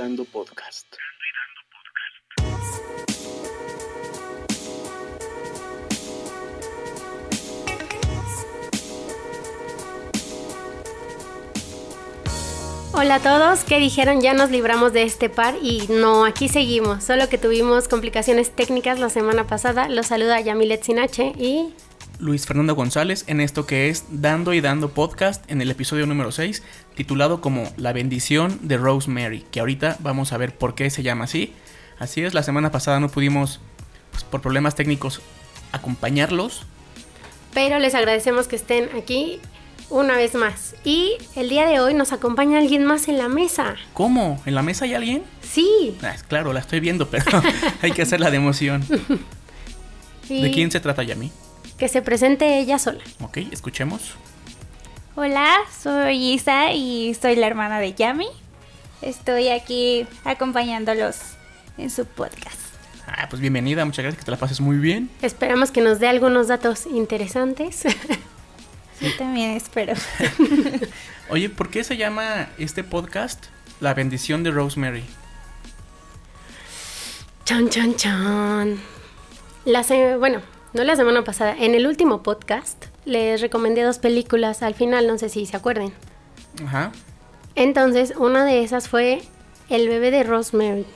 Dando Podcast. Hola a todos, ¿qué dijeron? Ya nos libramos de este par y no, aquí seguimos. Solo que tuvimos complicaciones técnicas la semana pasada. Los saluda Yamilet Sinache y Luis Fernando González en esto que es Dando y Dando Podcast en el episodio número 6, titulado como La bendición de Rosemary, que ahorita vamos a ver por qué se llama así. Así es, la semana pasada no pudimos, pues, por problemas técnicos, acompañarlos. Pero les agradecemos que estén aquí una vez más. Y el día de hoy nos acompaña alguien más en la mesa. ¿Cómo? ¿En la mesa hay alguien? Sí. Ah, claro, la estoy viendo, pero hay que hacer la de emoción. ¿De quién se trata, Yami? Que se presente ella sola. Ok, escuchemos. Hola, soy Isa y soy la hermana de Yami. Estoy aquí acompañándolos en su podcast. Ah, pues bienvenida, muchas gracias, que te la pases muy bien. Esperamos que nos dé algunos datos interesantes. Yo también espero. Oye, ¿por qué se llama este podcast La bendición de Rosemary? Chan, chan, chan. La se- bueno, no la semana pasada, en el último podcast les recomendé dos películas al final, no sé si se acuerden. Ajá. Entonces, una de esas fue El bebé de Rosemary.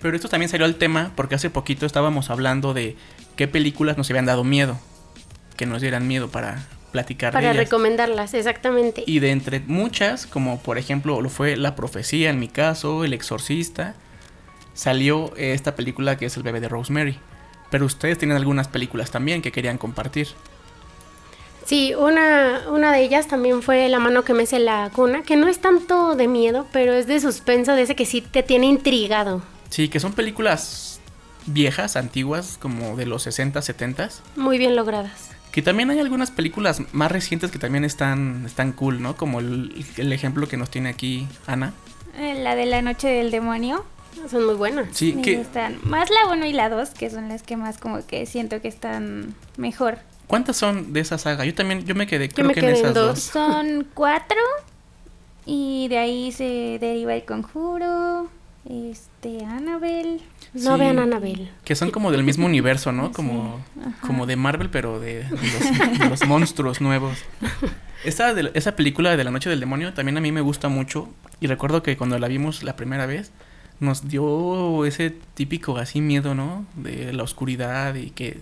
Pero esto también salió al tema porque hace poquito estábamos hablando de qué películas nos habían dado miedo. Que nos dieran miedo para platicar Para de ellas. recomendarlas, exactamente. Y de entre muchas, como por ejemplo lo fue La Profecía en mi caso, El Exorcista, salió esta película que es El bebé de Rosemary. Pero ustedes tienen algunas películas también que querían compartir. Sí, una, una de ellas también fue La mano que mece la cuna, que no es tanto de miedo, pero es de suspenso, de ese que sí te tiene intrigado. Sí, que son películas viejas, antiguas, como de los 60, 70. Muy bien logradas. Que también hay algunas películas más recientes que también están, están cool, ¿no? Como el, el ejemplo que nos tiene aquí Ana. Eh, La de la noche del demonio. Son muy buenas. Sí, Me que, gustan. Más la 1 y la 2, que son las que más como que siento que están mejor. ¿cuántas son de esa saga? Yo también, yo me quedé, creo me que quedé en en esas dos. dos. Son cuatro. Y de ahí se deriva el conjuro. Este, Annabelle. No Sí. vean Annabelle. Que son como del mismo universo, ¿no? Como, como de Marvel, pero de, de los, de los monstruos nuevos. Esta de- esa película de La Noche del Demonio también a mí me gusta mucho. Y recuerdo que cuando la vimos la primera vez, nos dio ese típico así miedo, ¿no? De la oscuridad y que,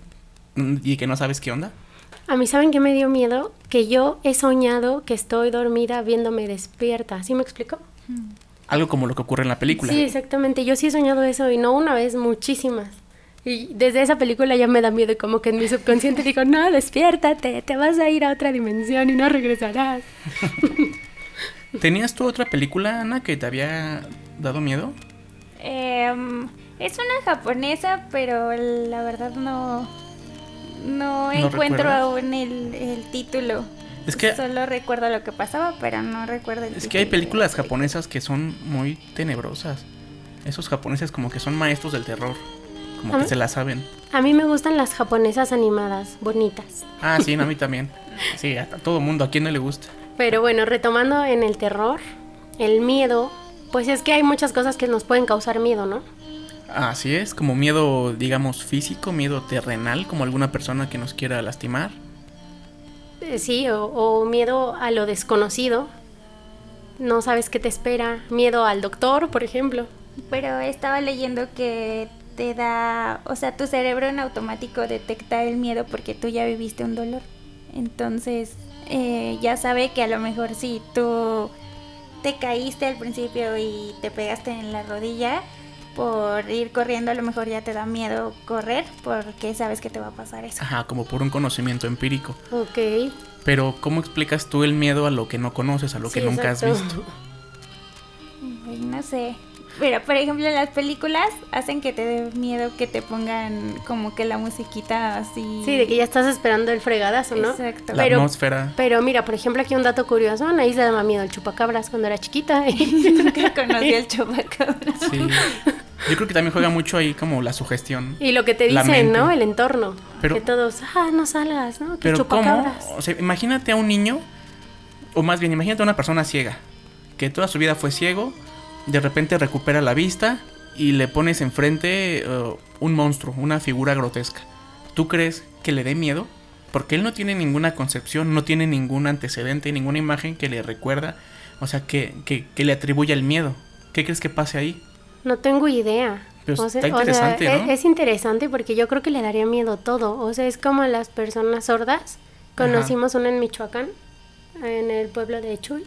y que no sabes qué onda. A mí, ¿saben qué me dio miedo? Que yo he soñado que estoy dormida viéndome despierta. ¿Sí me explico? Algo como lo que ocurre en la película. Sí, exactamente. Yo sí he soñado eso y no una vez, muchísimas. Y desde esa película ya me da miedo y como que en mi subconsciente digo, no, despiértate, te vas a ir a otra dimensión y no regresarás. ¿Tenías tú otra película, Ana, que te había dado miedo? Em, es una japonesa, pero la verdad no. No, encuentro recuerdas? aún el, el título. Es que- Solo recuerdo lo que pasaba, pero no recuerdo el Es que hay películas japonesas que son muy tenebrosas. Esos japoneses como que son maestros del terror. Como que se la saben. A mí me gustan las japonesas animadas, bonitas. Ah, sí, no, a mí también. Sí, a todo mundo, ¿a quién no le gusta? Pero bueno, retomando en el terror, el miedo, pues es que hay muchas cosas que nos pueden causar miedo, ¿no? Así es, como miedo, digamos, físico, miedo terrenal, como alguna persona que nos quiera lastimar. Eh, Sí, o, o miedo a lo desconocido. No sabes qué te espera. Miedo al doctor, por ejemplo. Pero estaba leyendo que te da. O sea, tu cerebro en automático detecta el miedo porque tú ya viviste un dolor. Entonces, eh, ya sabe que a lo mejor si tú te caíste al principio y te pegaste en la rodilla, por ir corriendo a lo mejor ya te da miedo correr porque sabes que te va a pasar eso. Ajá, como por un conocimiento empírico. Ok. Pero, ¿cómo explicas tú el miedo a lo que no conoces, a lo que nunca has visto? No sé. Pero, por ejemplo, las películas hacen que te dé miedo que te pongan como que la musiquita así. Sí, de que ya estás esperando el fregadazo, ¿no? Exacto. La Pero- atmósfera. Pero mira, por ejemplo, aquí un dato curioso. Anaís le daba miedo al chupacabras cuando era chiquita. Nunca conocí al chupacabra. Sí. Yo creo que también juega mucho ahí como la sugestión. y lo que te dicen. ¿no? El entorno. Pero- que todos, ah, no salgas, ¿no? Que Pero ¿cómo? chupacabras. O sea, imagínate a un niño, o más bien, imagínate a una persona ciega, que toda su vida fue ciego, de repente recupera la vista y le pones enfrente uh, un monstruo, una figura grotesca. ¿Tú crees que le dé miedo? Porque él no tiene ninguna concepción, no tiene ningún antecedente, ninguna imagen que le recuerda, o sea, que, que, que le atribuya el miedo. ¿Qué crees que pase ahí? No tengo idea. Pero O sea- está o sea, interesante, es, ¿no? es interesante porque yo creo que le daría miedo todo. O sea, es como las personas sordas. Conocimos una en Michoacán, en el pueblo de Chuy.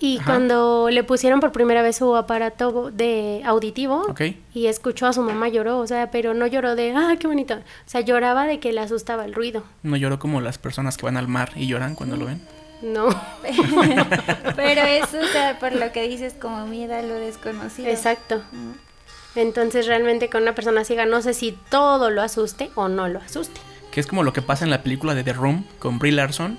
Y Ajá. cuando le pusieron por primera vez su aparato de auditivo y escuchó a su mamá lloró, o sea, pero no lloró de, ah, qué bonito. O sea, lloraba de que le asustaba el ruido. No lloró como las personas que van al mar y lloran cuando lo ven. No, Pero eso, o sea, por lo que dices, como miedo a lo desconocido. exacto. Mm. Entonces realmente con una persona ciega no sé si todo lo asuste o no lo asuste. Que es como lo que pasa en la película de The Room con Brie Larson,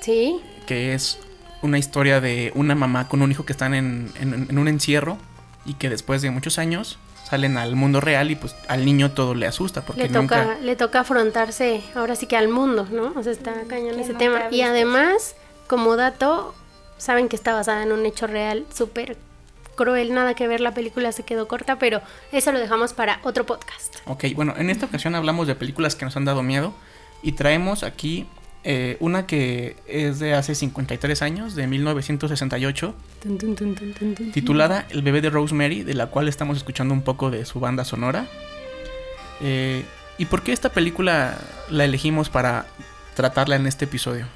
Sí, que es una historia de una mamá con un hijo que están en, en- en un encierro y que después de muchos años salen al mundo real y pues al niño todo le asusta porque le toca, nunca... le toca afrontarse ahora sí que al mundo, ¿no? O sea, está cañón ese tema. Y además, como dato, saben que está basada en un hecho real súper cruel, nada que ver, la película se quedó corta, pero eso lo dejamos para otro podcast. Ok, bueno, en esta ocasión hablamos de películas que nos han dado miedo y traemos aquí eh, una que es de hace 53 años, de 1968, Tun, tun, tun, tun, tun, tun. titulada El bebé de Rosemary, de la cual estamos escuchando un poco de su banda sonora. Eh, ¿Y por qué esta película la elegimos para tratarla en este episodio?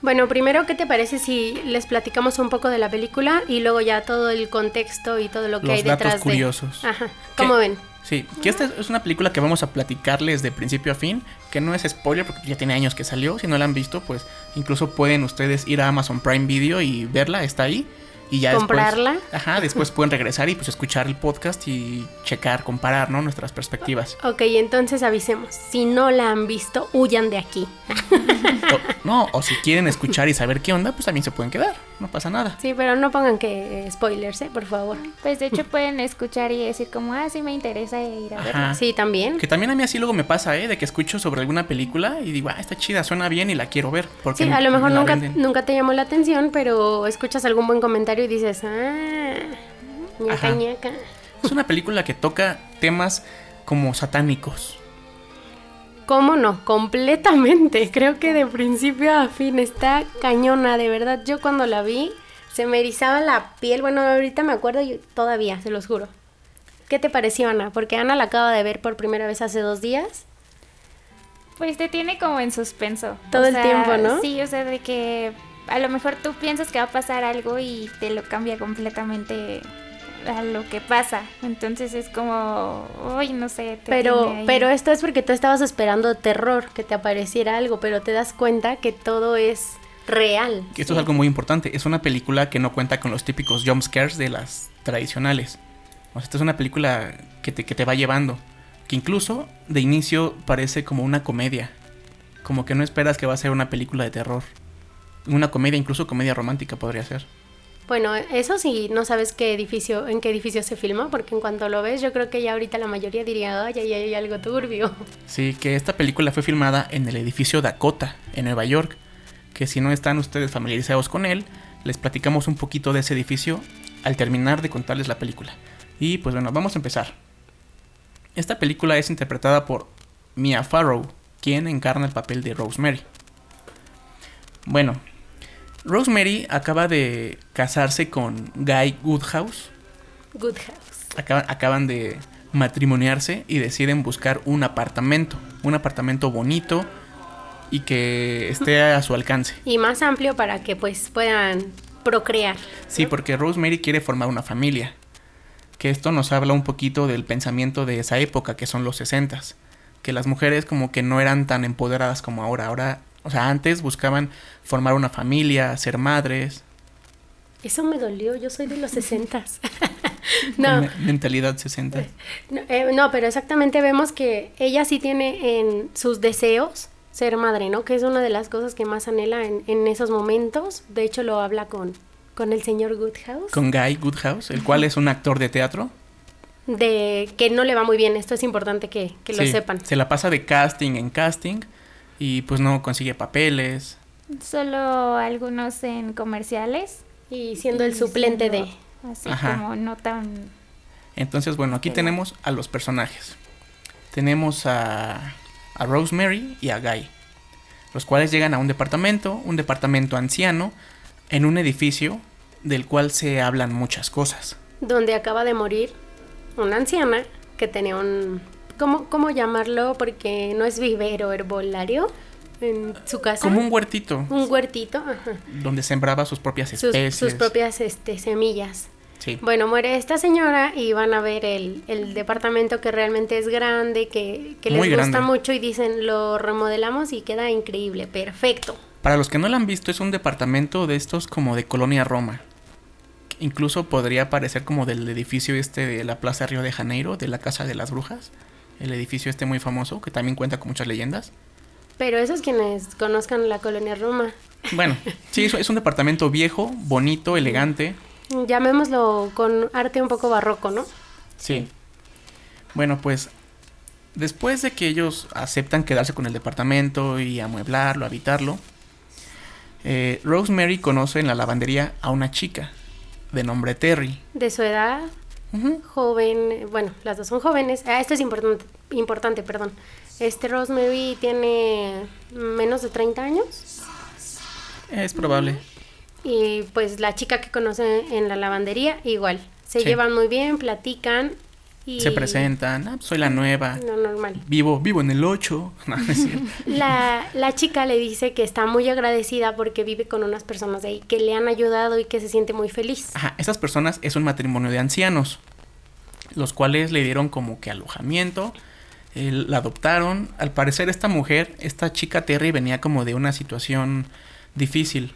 Bueno, primero, ¿qué te parece si les platicamos un poco de la película y luego ya todo el contexto y todo lo que Los hay datos detrás curiosos. de... Ajá, ¿cómo ven? Sí, que esta es una película que vamos a platicarles de principio a fin, que no es spoiler porque ya tiene años que salió, si no la han visto, pues incluso pueden ustedes ir a Amazon Prime Video y verla, está ahí. Y ya Comprarla. Después, ajá, después pueden regresar y pues escuchar el podcast y checar, comparar, ¿no? Nuestras perspectivas. Ok, entonces avisemos. Si no la han visto, huyan de aquí. O- no, o si quieren escuchar y saber qué onda, pues también se pueden quedar, no pasa nada. Sí, pero no pongan que eh, spoilers, ¿eh? Por favor. Pues de hecho pueden escuchar y decir como, ah, sí me interesa ir a verla. Sí, también. Que también a mí así luego me pasa, ¿eh? De que escucho sobre alguna película y digo, ah, está chida, suena bien y la quiero ver. Porque Sí, a lo mejor nunca, venden. nunca te llamó la atención, pero escuchas algún buen comentario y dices, ah, ñaca, Ajá. ñaca. Es una película que toca temas como satánicos. ¿Cómo no? Completamente. Creo que de principio a fin está cañona, de verdad. Yo cuando la vi se me erizaba la piel. Bueno, ahorita me acuerdo y todavía, se los juro. ¿Qué te pareció, Ana? Porque Ana la acaba de ver por primera vez hace dos días. Pues te tiene como en suspenso. Todo O el sea, tiempo, ¿no? Sí, o sea, de que a lo mejor tú piensas que va a pasar algo y te lo cambia completamente a lo que pasa. Entonces es como, uy, no sé. te Pero, pero esto es porque tú estabas esperando terror, que te apareciera algo, pero te das cuenta que todo es real. Esto es algo muy importante. Es una película que no cuenta con los típicos jump scares de las tradicionales. O sea, esta es una película que te, que te va llevando. Que incluso de inicio parece como una comedia. Como que no esperas que va a ser una película de terror. Una comedia, incluso comedia romántica podría ser. Bueno, eso sí, no sabes qué edificio, en qué edificio se filmó, porque en cuanto lo ves, yo creo que ya ahorita la mayoría diría, ay, ay, hay algo turbio. Sí, que esta película fue filmada en el edificio Dakota, en Nueva York. Que si no están ustedes familiarizados con él, les platicamos un poquito de ese edificio al terminar de contarles la película. Y pues bueno, vamos a empezar. Esta película es interpretada por Mia Farrow, quien encarna el papel de Rosemary. Bueno, Rosemary acaba de casarse con Guy Goodhouse. Good House. Acaban, acaban de matrimoniarse y deciden buscar un apartamento. Un apartamento bonito y que esté a su alcance. Y más amplio para que pues puedan procrear. Sí, porque Rosemary quiere formar una familia. Que esto nos habla un poquito del pensamiento de esa época, que son los 60 Que las mujeres como que no eran tan empoderadas como ahora. Ahora, o sea, antes buscaban formar una familia, ser madres. Eso me dolió, yo soy de los sesentas. no, me- mentalidad 60. no, eh, no, pero exactamente vemos que ella sí tiene en sus deseos ser madre, ¿no? Que es una de las cosas que más anhela en, en esos momentos. De hecho, lo habla con, con el señor Goodhouse. Con Guy Goodhouse, el cual es un actor de teatro. De que no le va muy bien. Esto es importante que, que lo sepan. Se la pasa de casting en casting y pues no consigue papeles. Solo algunos en comerciales Y siendo el suplente de... Así Ajá. como no tan... Entonces, bueno, aquí Pero- tenemos a los personajes. Tenemos a, a Rosemary y a Guy, los cuales llegan a un departamento, un departamento anciano, en un edificio del cual se hablan muchas cosas. donde acaba de morir una anciana que tenía un... ¿Cómo, cómo llamarlo? Porque no es vivero, herbolario en su casa. Como un huertito, Un huertito, ajá. donde sembraba sus propias Sus, especies. sus propias este, semillas. Sí. Bueno, muere esta señora y van a ver el, el departamento que realmente es grande, que, que les Muy gusta grande. mucho y dicen lo remodelamos y queda increíble, perfecto. Para los que no lo han visto, es un departamento de estos como de Colonia Roma. Incluso podría parecer como del edificio este de la Plaza Río de Janeiro, de la Casa de las Brujas. El edificio este muy famoso, que también cuenta con muchas leyendas. Pero esos quienes conozcan la colonia Roma, Bueno, sí, es- es un departamento viejo, bonito, elegante. llamémoslo con arte un poco barroco, ¿no? Sí. Bueno, pues después de que ellos aceptan quedarse con el departamento y amueblarlo, habitarlo, eh, Rosemary conoce en la lavandería a una chica de nombre Terry. De su edad, Joven, bueno, las dos son jóvenes. Ah, esto es importante, importante, perdón. Este Rosemary tiene menos de 30 años Es probable. y pues la chica que conoce en la lavandería igual. Se Sí. llevan muy bien, platican y Se presentan, "Ah, pues, soy la nueva. No, normal. Vivo, vivo en el 8. No, no es cierto. La, la chica le dice que está muy agradecida porque vive con unas personas de ahí que le han ayudado y que se siente muy feliz. Ajá, estas personas es un matrimonio de ancianos, los cuales le dieron como que alojamiento, eh, la adoptaron. Al parecer esta mujer, esta chica Terry venía como de una situación difícil.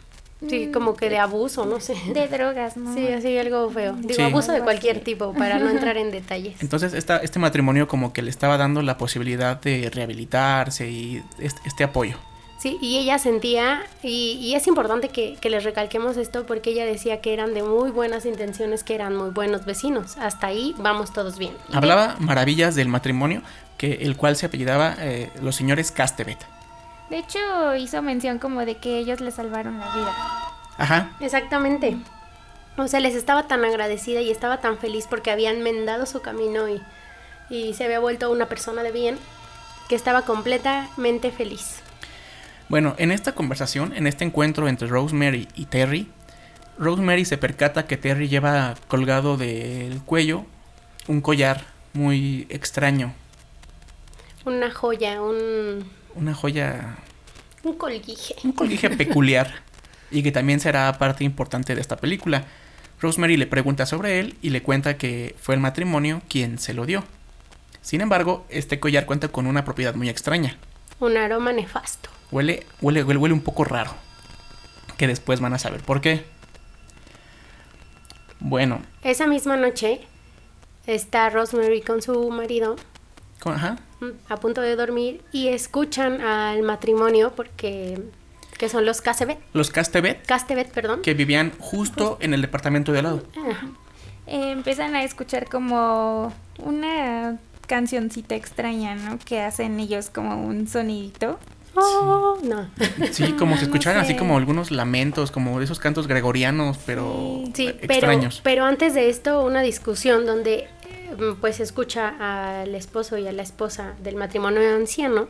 Sí, como que de abuso, no sé. De drogas, ¿no? Sí, así algo feo. Digo, Sí. abuso de cualquier tipo, para no entrar en detalles. Entonces esta, este matrimonio como que le estaba dando la posibilidad de rehabilitarse y este, este apoyo. Sí, y ella sentía, y, y es importante que, que les recalquemos esto porque ella decía que eran de muy buenas intenciones, que eran muy buenos vecinos. Hasta ahí vamos todos bien. Hablaba maravillas del matrimonio, que el cual se apellidaba eh, los señores Castevet. De hecho, hizo mención como de que ellos le salvaron la vida. Ajá, Exactamente. O sea, les estaba tan agradecida y estaba tan feliz porque habían mendado su camino y, y se había vuelto una persona de bien que estaba completamente feliz. Bueno, en esta conversación, en este encuentro entre Rosemary y Terry, Rosemary se percata que Terry lleva colgado del cuello un collar muy extraño, Una joya, un, una joya, un colguije. un colguije peculiar y que también será parte importante de esta película. Rosemary le pregunta sobre él y le cuenta que fue el matrimonio quien se lo dio. Sin embargo, este collar cuenta con una propiedad muy extraña. Un aroma nefasto. Huele, huele, huele, huele un poco raro. Que después van a saber por qué. Bueno, Esa misma noche está Rosemary con su marido con- ajá, a punto de dormir y escuchan al matrimonio porque que son los Castevet, los Castevet Castevet, perdón. que vivían justo en el departamento de al lado. Ajá. Eh, empiezan a escuchar como una cancioncita extraña, ¿no? Que hacen ellos como un sonidito. Oh, no. Sí, como se No escucharan así como algunos lamentos, como esos cantos gregorianos, pero Sí, eh, pero, extraños. pero antes de esto, una discusión donde pues se escucha al esposo y a la esposa del matrimonio anciano,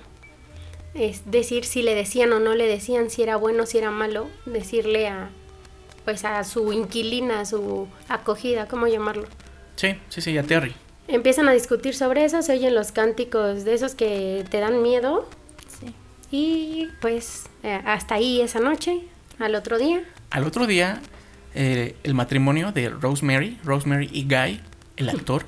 es decir si le decían o no le decían, si era bueno, si era malo, decirle a pues a su inquilina, a su acogida, ¿cómo llamarlo? Sí, sí, sí, a Terry. Empiezan a discutir sobre eso, se oyen los cánticos de esos que te dan miedo Sí. y pues eh, hasta ahí esa noche, al otro día, Al otro día, eh, el matrimonio de Rosemary, Rosemary y Guy, el actor,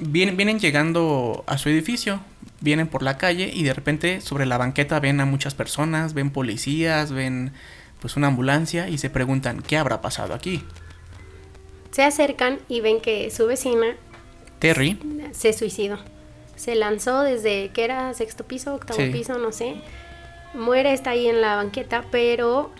vienen, vienen llegando a su edificio, vienen por la calle y de repente sobre la banqueta ven a muchas personas, ven policías, ven pues una ambulancia y se preguntan qué habrá pasado aquí. se acercan y ven que su vecina Terry, se suicidó. Se lanzó desde que era sexto piso, octavo Sí. piso, no sé. Muere, está ahí en la banqueta, pero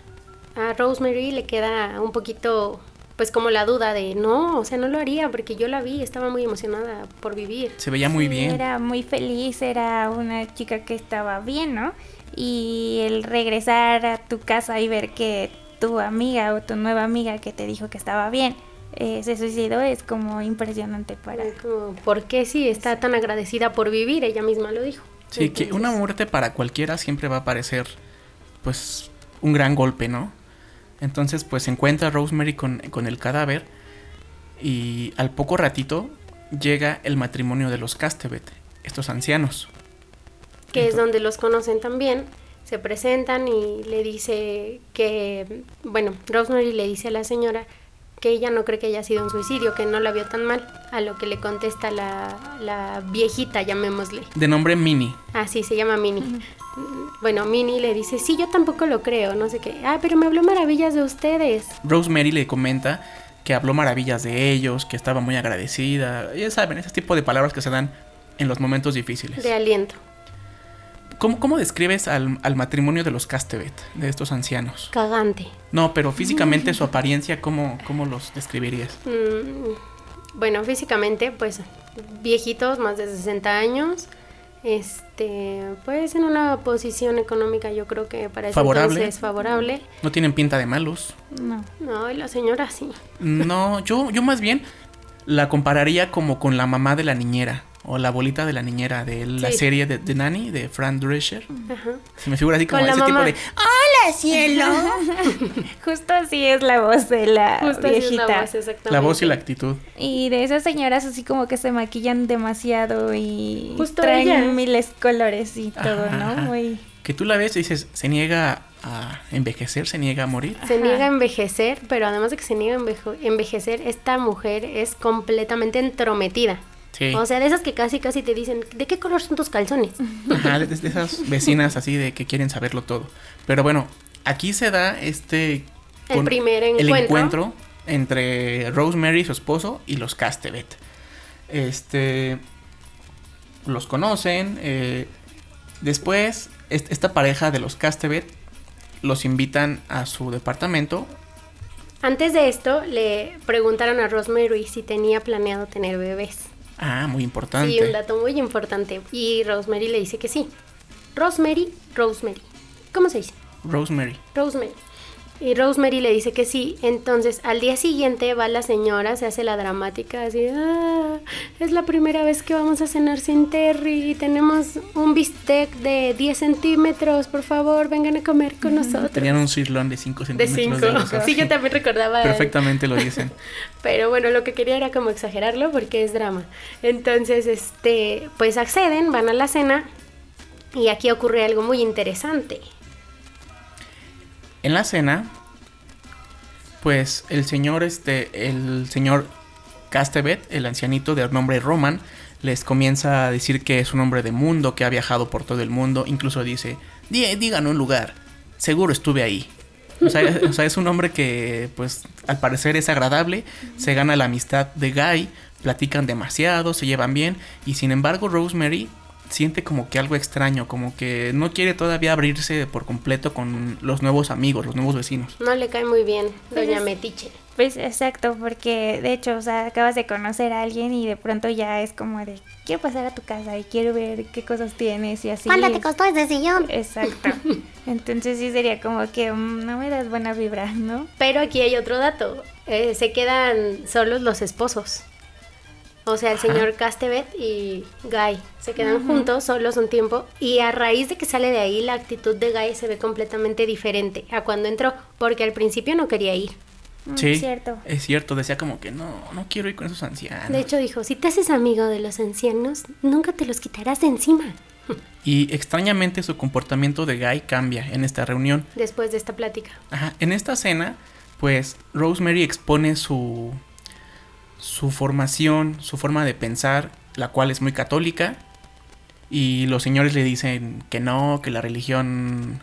a Rosemary le queda un poquito, pues como la duda de, no, o sea, no lo haría porque yo la vi, estaba muy emocionada por vivir. se veía muy Sí, bien. Era muy feliz, era una chica que estaba bien, ¿no? Y el regresar a tu casa y ver que tu amiga o tu nueva amiga que te dijo que estaba bien eh, se suicidó es como impresionante para... Como, ¿Por qué si está tan agradecida por vivir? Ella misma lo dijo. Sí, que una muerte para cualquiera siempre va a parecer pues un gran golpe, ¿no? Entonces pues se encuentra Rosemary con, con el cadáver y al poco ratito llega el matrimonio de los Castevet, estos ancianos. Que es donde los conocen también. Se presentan y le dice que, bueno, Rosemary le dice a la señora que ella no cree que haya sido un suicidio, que no la vio tan mal, a lo que le contesta la, la viejita, llamémosle. De nombre Minnie. Ah, sí, se llama Minnie. Bueno, Minnie le dice, sí, yo tampoco lo creo, no sé qué. Ah, pero me habló maravillas de ustedes. Rosemary le comenta que habló maravillas de ellos, que estaba muy agradecida. Ya saben, ese tipo de palabras que se dan en los momentos difíciles. De aliento. ¿Cómo, cómo describes al, al, matrimonio de los Castevet, de estos ancianos? Cagante. No, pero físicamente su apariencia, ¿cómo, cómo los describirías? Mm, bueno, físicamente, pues viejitos, más de 60 años. Este, pues en una posición económica yo creo que para ese ¿Favorable? entonces es favorable. No tienen pinta de malos. No. No, y la señora sí. No, yo, yo más bien la compararía como con la mamá de la niñera o la abuelita de la niñera de la Sí. serie de, de Nanny de Fran Drescher. Ajá. Se me figura así como ese tipo de ¡Hola, cielo! Justo así es la voz de la Justo así es viejita. la voz, exactamente. la voz y la actitud. Y de esas señoras así como que se maquillan demasiado y Justo traen ella. miles colores y todo, Ajá. ¿no? Muy... Que tú la ves y dices, se niega a envejecer, se niega a morir. Se Ajá. niega a envejecer, pero además de que se niega a envejecer, esta mujer es completamente entrometida. Sí. O sea, de esas que casi casi te dicen, ¿de qué color son tus calzones? Ajá, de, de esas vecinas así de que quieren saberlo todo. Pero bueno, aquí se da este... El primer encuentro. El encuentro entre Rosemary, su esposo, y los Castevet. Este... Los conocen. eh, después, est- esta pareja de los Castevet los invitan a su departamento. Antes de esto, le preguntaron a Rosemary si tenía planeado tener bebés. Ah, muy importante. Sí, un dato muy importante. Y Rosemary le dice que sí. Rosemary, Rosemary. ¿Cómo se dice? Rosemary. Rosemary. Y Rosemary le dice que sí. Entonces, al día siguiente va la señora, se hace la dramática, así, ah, es la primera vez que vamos a cenar sin Terry y tenemos un bistec de 10 centímetros, por favor, vengan a comer con nosotros. Tenían un sirloin de 5 de centímetros 5. grosor. Sí, yo también recordaba. Perfectamente lo dicen. Pero bueno, lo que quería era como exagerarlo porque es drama. Entonces, este, pues acceden, van a la cena y aquí ocurre algo muy interesante. En la cena, pues el señor, este, el señor Castevet, el ancianito de nombre Roman, les comienza a decir que es un hombre de mundo, que ha viajado por todo el mundo, incluso dice, "Dí- digan un lugar, seguro estuve ahí. O sea, o sea, es un hombre que, pues, al parecer es agradable, se gana la amistad de Guy, platican demasiado, se llevan bien, y sin embargo Rosemary siente como que algo extraño, como que no quiere todavía abrirse por completo con los nuevos amigos, los nuevos vecinos. No le cae muy bien, Pues doña es- Metiche. Pues exacto, porque de hecho, o sea, acabas de conocer a alguien y de pronto ya es como de, quiero pasar a tu casa y quiero ver qué cosas tienes y así. ¿Cuánto te costó ese sillón? Exacto. Entonces sí sería como que mm, no me das buena vibra, ¿no? Pero aquí hay otro dato. eh, se quedan solos los esposos. O sea, el Ajá. señor Castevet y Guy se quedan juntos, solos un tiempo. Y a raíz de que sale de ahí, la actitud de Guy se ve completamente diferente a cuando entró. Porque al principio no quería ir. Mm, Sí, Cierto. es cierto, decía como que no, no quiero ir con esos ancianos. De hecho, dijo: Si te haces amigo de los ancianos, nunca te los quitarás de encima. Y extrañamente su comportamiento de Guy cambia en esta reunión. Después de esta plática. Ajá, en esta cena, pues Rosemary expone su su formación, su forma de pensar, la cual es muy católica, y los señores le dicen que no, que la religión,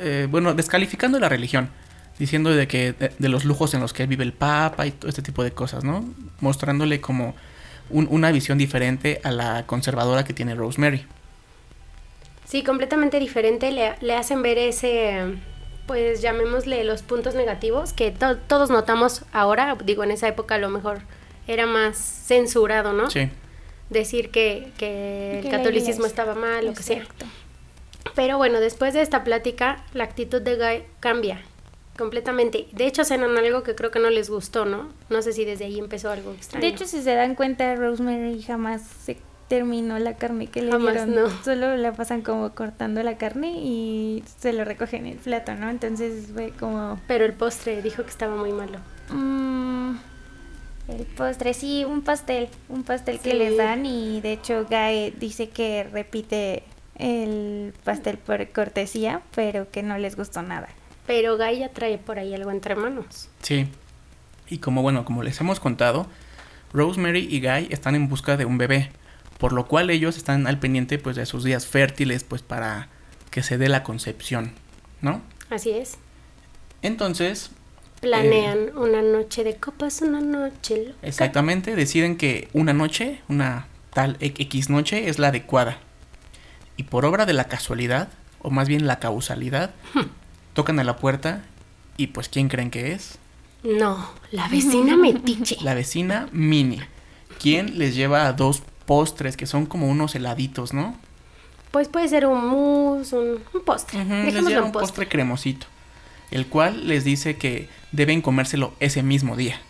eh, bueno, descalificando la religión, diciendo de que de, de los lujos en los que vive el Papa y todo este tipo de cosas, ¿no? Mostrándole como un- una visión diferente a la conservadora que tiene Rosemary. Sí, completamente diferente. Le, hacen ver ese, pues llamémosle los puntos negativos que to- todos notamos ahora. Digo, en esa época a lo mejor era más censurado, ¿no? Sí. Decir que, que el Que catolicismo estaba mal, lo que sea. Exacto. Pero bueno, después de esta plática, la actitud de Guy cambia. completamente. De hecho, cenan algo que creo que no les gustó, ¿no? No sé si desde ahí empezó algo extraño. De hecho, si se dan cuenta, Rosemary jamás se terminó la carne que le Jamás, dieron. no. Solo la pasan como cortando la carne y se lo recogen en el plato, ¿no? Entonces fue como... Pero el postre dijo que estaba muy malo. mm, el postre, sí, un pastel. Un pastel que les dan y de hecho Guy dice que repite el pastel por cortesía, pero que no les gustó nada. Pero Gaia trae por ahí algo entre manos. Sí. Y como bueno, como les hemos contado, Rosemary y Guy están en busca de un bebé, por lo cual ellos están al pendiente pues de sus días fértiles pues para que se dé la concepción, ¿no? Así es. Entonces, Planean una noche de copas, una noche loca. exactamente deciden que una noche, una tal X noche es la adecuada. Y por obra de la casualidad, o más bien la causalidad, tocan a la puerta y pues ¿quién creen que es? No, la vecina metiche. La vecina Minnie, quien les lleva dos postres que son como unos heladitos, ¿no? Pues puede ser un mousse, un, un postre. Ujú, les lleva un un postre. postre cremosito, el cual les dice que deben comérselo ese mismo día.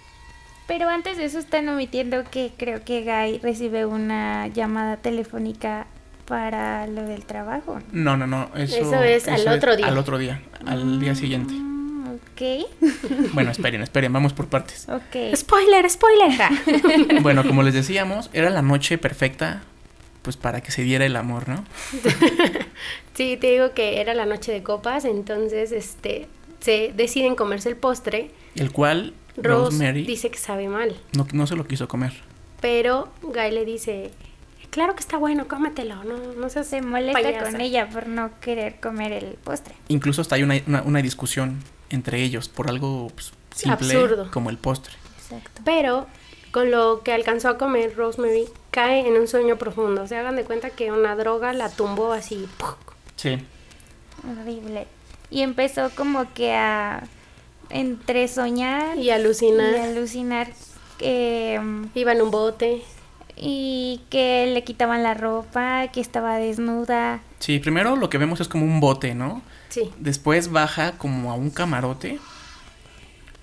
Pero antes de eso están omitiendo que creo que Guy recibe una llamada telefónica para lo del trabajo. No, no, no, eso, Eso es al otro día. Al otro día, al día siguiente. Mm, ok, Bueno, esperen, esperen, vamos por partes. ok. Spoiler, spoiler. Bueno, como les decíamos, era la noche perfecta pues para que se diera el amor, ¿no? Sí, te digo que era la noche de copas, entonces este se deciden comerse el postre. El cual Rose Rosemary dice que sabe mal, no, no se lo quiso comer. pero Guy le dice, claro que está bueno, cómetelo, no, no seas Se molesta payasa". con ella por no querer comer el postre. Incluso hasta hay una, una- una discusión entre ellos por algo pues, simple Absurdo. como el postre. Exacto. Pero con lo que alcanzó a comer Rosemary cae en un sueño profundo. Se hagan de cuenta que una droga la tumbó así. Sí. Horrible. Y empezó como que a entre soñar Y alucinar. y alucinar que, Iba en un bote. y que le quitaban la ropa, que estaba desnuda. Sí, primero lo que vemos es como un bote, ¿no? Sí. Después baja como a un camarote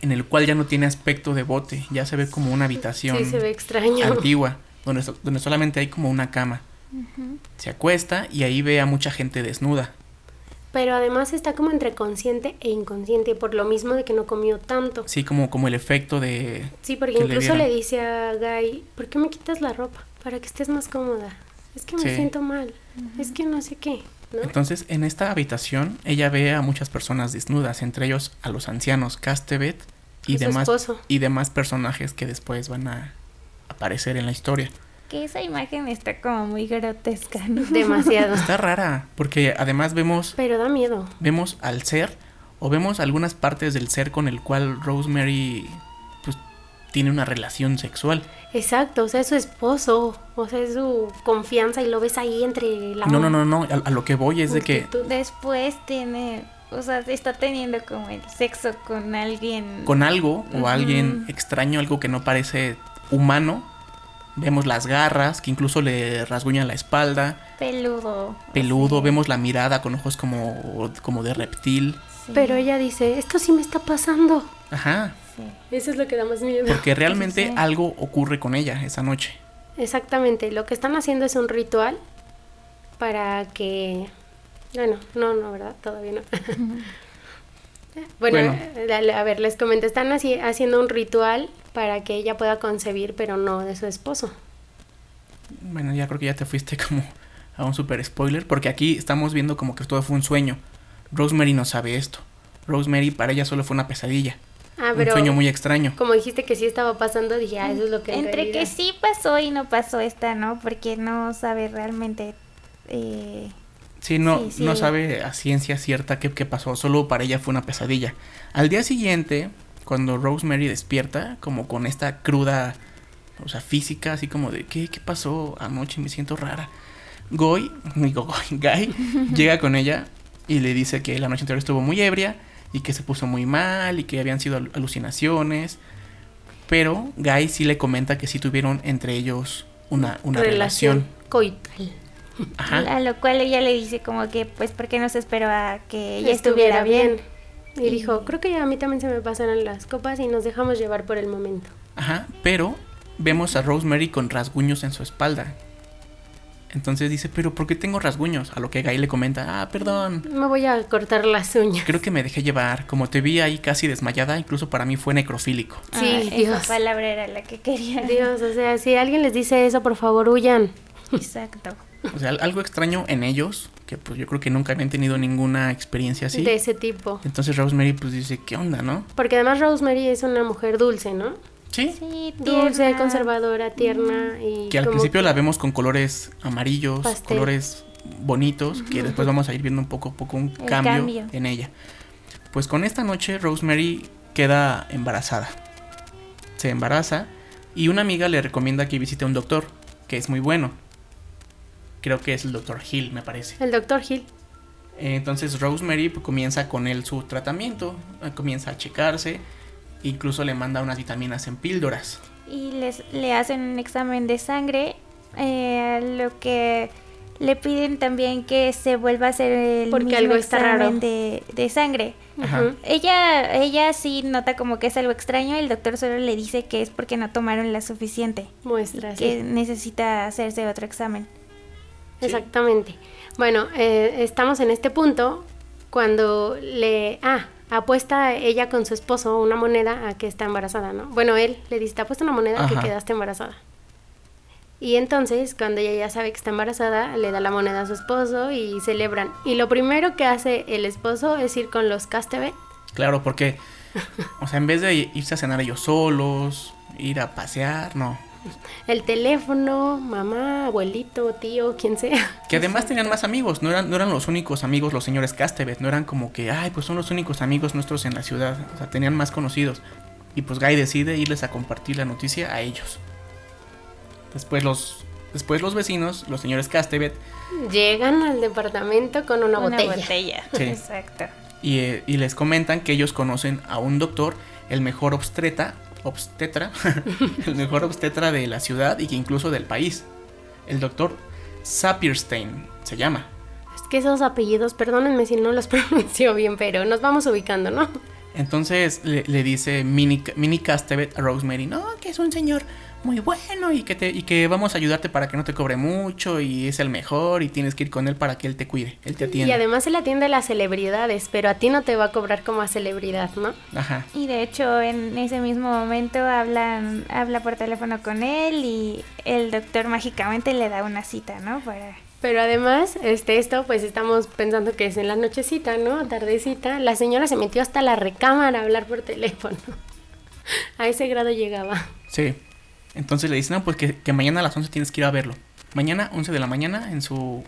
en el cual ya no tiene aspecto de bote, ya se ve como una habitación Sí, se ve extraño. antigua, donde, donde solamente hay como una cama. Se acuesta y ahí ve a mucha gente desnuda. Pero además está como entre consciente e inconsciente, por lo mismo de que no comió tanto. Sí, como, como el efecto de... Sí, porque le incluso le, dice a Guy, ¿por qué me quitas la ropa? Para que estés más cómoda. Es que me Sí. siento mal. Es que no sé qué. ¿no? Entonces, en esta habitación, ella ve a muchas personas desnudas, entre ellos a los ancianos Castevet y demás, esposo. y demás personajes que después van a aparecer en la historia. Que esa imagen está como muy grotesca, ¿no? Demasiado. Está rara, porque además vemos, Pero da miedo. vemos al ser, o vemos algunas partes del ser con el cual Rosemary pues, tiene una relación sexual. Exacto, o sea, es su esposo, o sea, es su confianza y lo ves ahí entre la No, no, no, no, a, a lo que voy es de que. Después tiene, o sea, está teniendo como el sexo con alguien. con algo o alguien extraño, algo que no parece humano, vemos las garras que incluso le rasguñan la espalda, peludo. peludo, vemos la mirada con ojos como, como de reptil. Sí, Pero ella dice, esto sí me está pasando. Ajá, sí. Eso es lo que da más miedo. porque realmente sí. algo ocurre con ella esa noche. Exactamente, lo que están haciendo es un ritual para que... Bueno, no, no, ¿verdad? Todavía no. Bueno, Bueno. dale, a ver, les comento, están así, haciendo un ritual para que ella pueda concebir, pero no de su esposo. Bueno, ya creo que ya te fuiste como a un super spoiler, porque aquí estamos viendo como que todo fue un sueño. Rosemary no sabe esto. Rosemary para ella solo fue una pesadilla. Ah, un pero sueño muy extraño. como dijiste que sí estaba pasando, dije, ah, eso es lo que... en Entre que sí pasó y no pasó esta, ¿no? Porque no sabe realmente. eh, Sí, no, Sí, sí. no sabe a ciencia cierta qué, qué pasó, solo para ella fue una pesadilla. Al día siguiente, cuando Rosemary despierta, como con esta cruda, o sea, física, así como de, ¿qué, qué pasó anoche? Me siento rara. Goy, digo, Goy, Guy, llega con ella y le dice que la noche anterior estuvo muy ebria y que se puso muy mal y que habían sido al- alucinaciones. Pero Guy sí le comenta que sí tuvieron entre ellos una, una relación. coital. Ajá. A lo cual ella le dice como que, pues, ¿por qué no se esperó a que ella Estuviera estuviera bien? Y dijo, creo que a mí también se me pasaron las copas y nos dejamos llevar por el momento. Ajá, pero vemos a Rosemary con rasguños en su espalda. Entonces dice, pero ¿por qué tengo rasguños? A lo que Guy le comenta, ah, perdón. Me voy a cortar las uñas. Creo que me dejé llevar. Como te vi ahí casi desmayada, incluso para mí fue necrofílico. Sí, Ah, Dios. Esa palabra era la que quería. Dios, o sea, si alguien les dice eso, por favor, huyan. Exacto. O sea, al- algo extraño en ellos, que pues yo creo que nunca habían tenido ninguna experiencia así. De ese tipo. Entonces Rosemary pues dice, ¿qué onda, no? Porque además Rosemary es una mujer dulce, ¿no? Sí. Sí, Dulce, tierna. conservadora, tierna y Que al como principio la vemos con colores amarillos, Pastel. colores bonitos, que después vamos a ir viendo un poco a poco un cambio. en ella. Pues con esta noche Rosemary queda embarazada. Se embaraza y una amiga le recomienda que visite a un doctor, que es muy bueno. Creo que es el doctor Hill, me parece. El doctor Hill. Entonces Rosemary pues, comienza con él su tratamiento, eh, comienza a checarse, incluso le manda unas vitaminas en píldoras. Y les, le hacen un examen de sangre, eh, lo que le piden también que se vuelva a hacer el Porque mismo algo está examen raro. De, de sangre. Ajá. Ella, ella sí nota como que es algo extraño, el doctor solo le dice que es porque no tomaron la suficiente, Muestra, que sí. necesita hacerse otro examen. Exactamente. Bueno, eh, estamos en este punto cuando le... Ah, apuesta ella con su esposo una moneda a que está embarazada, ¿no? Bueno, él le dice, te apuesta una moneda a Ajá. que quedaste embarazada. Y entonces, cuando ella ya sabe que está embarazada, le da la moneda a su esposo y celebran. Y lo primero que hace el esposo es ir con los Castevet. Claro, porque, o sea, en vez de irse a cenar ellos solos, ir a pasear, no. El teléfono, mamá, abuelito, tío, quien sea. Que además tenían más amigos, no eran, no eran los únicos amigos los señores Castevet, no eran como que, ay, pues son los únicos amigos nuestros en la ciudad, o sea, tenían más conocidos. Y pues Guy decide irles a compartir la noticia a ellos. Después los, después los vecinos, los señores Castevet, Llegan al departamento con una, botella. Sí. Exacto. y, eh, y les comentan que ellos conocen a un doctor, el mejor obstetra, obstetra, el mejor obstetra de la ciudad y que incluso del país. El doctor Sapirstein se llama. Es que esos apellidos, perdónenme si no los pronuncio bien, pero nos vamos ubicando, ¿no? Entonces le, le dice Minnie, Minnie Castevet a Rosemary, no, que es un señor muy bueno y que, te, y que vamos a ayudarte para que no te cobre mucho y es el mejor y tienes que ir con él para que él te cuide, él te atiende. Y además él atiende a las celebridades, pero a ti no te va a cobrar como a celebridad, ¿no? Ajá. Y de hecho en ese mismo momento hablan, habla por teléfono con él y el doctor mágicamente le da una cita, ¿no? Para... Pero además, este, esto, pues estamos pensando que es en la nochecita, ¿no? Tardecita. La señora se metió hasta la recámara a hablar por teléfono. A ese grado llegaba. Sí. Entonces le dicen, no, pues que, que mañana a las 11 tienes que ir a verlo. Mañana, 11 de la mañana, en su,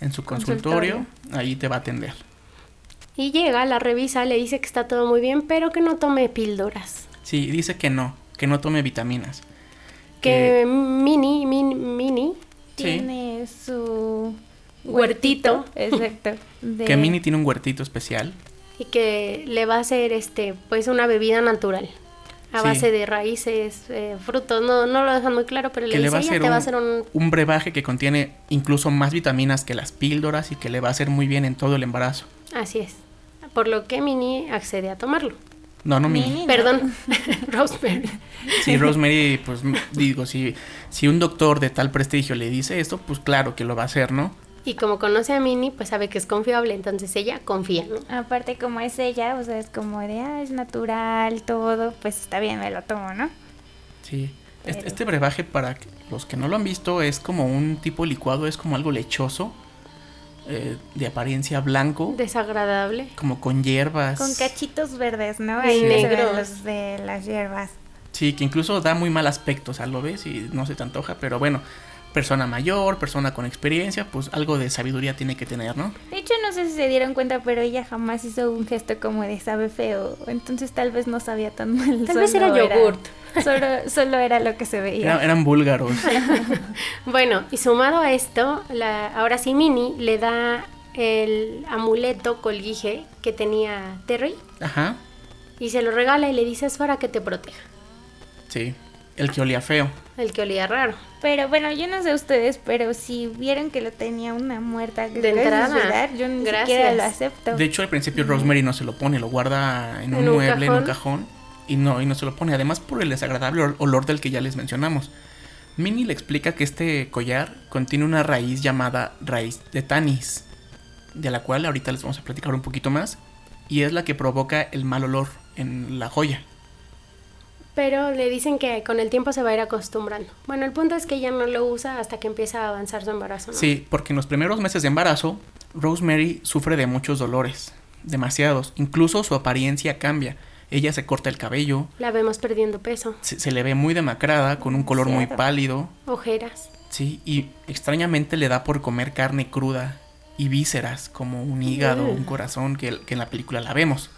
en su consultorio, ahí te va a atender. Y llega, la revisa, le dice que está todo muy bien, pero que no tome píldoras. Sí, dice que no, que no tome vitaminas. Que Mini, Mini, Mini, Sí. Tiene su Huertito. Exacto. de- Que Minnie tiene un huertito especial. y que le va a hacer, este, pues una bebida natural. A Sí. base de raíces, eh, frutos, no, no lo dejan muy claro, pero le que le dice, va a ella te un, va a hacer un un brebaje que contiene incluso más vitaminas que las píldoras y que le va a hacer muy bien en todo el embarazo. Así es. Por lo que Minnie accede a tomarlo. No, no Minnie. Minnie. Perdón, Rosemary. Sí, Rosemary, pues digo, si, si un doctor de tal prestigio le dice esto, pues claro que lo va a hacer, ¿no? Y como conoce a Minnie, pues sabe que es confiable, entonces ella confía, ¿no? Aparte como es ella, o sea, es como de, ah, es natural, todo, pues está bien, me lo tomo, ¿no? Sí. Este, Pero- este brebaje, para los que no lo han visto, es como un tipo licuado, es como algo lechoso, eh, de apariencia blanco, Desagradable. como con hierbas. Con cachitos verdes, ¿no? Sí, Ahí ven negros. los de las hierbas. Sí, que incluso da muy mal aspecto, o sea, lo ves y no se te antoja, pero bueno, persona mayor, persona con experiencia, pues algo de sabiduría tiene que tener, ¿no? De hecho, no sé si se dieron cuenta, pero ella jamás hizo un gesto como de sabe feo. Entonces tal vez no sabía tan mal. Tal vez era yogurt. Solo, solo era lo que se veía. Era- eran búlgaros. Bueno, y sumado a esto, la, ahora sí Minnie le da el amuleto colguije que tenía Terry Ajá, y se lo regala y le dice es para que te proteja. sí. El que olía feo. El que olía raro. Pero bueno, yo no sé ustedes, pero si vieron que lo tenía una muerta que De entrada. yo ni Gracias. siquiera lo acepto. De hecho, al principio Rosemary no se lo pone, lo guarda en un En un mueble, en un cajón. y no, y no se lo pone. Además, por el desagradable ol- olor del que ya les mencionamos. Minnie le explica que este collar contiene una raíz llamada raíz de tanis, de la cual ahorita les vamos a platicar un poquito más, y es la que provoca el mal olor en la joya. Pero le dicen que con el tiempo se va a ir acostumbrando. Bueno, el punto es que ella no lo usa hasta que empieza a avanzar su embarazo. ¿no? Sí, porque en los primeros meses de embarazo, Rosemary sufre de muchos dolores, demasiados. Incluso su apariencia cambia. Ella se corta el cabello, La vemos perdiendo peso, se, se le ve muy demacrada, con un color muy pálido. ojeras. Sí, y extrañamente le da por comer carne cruda y vísceras, como un hígado, un corazón, que, que en la película la vemos.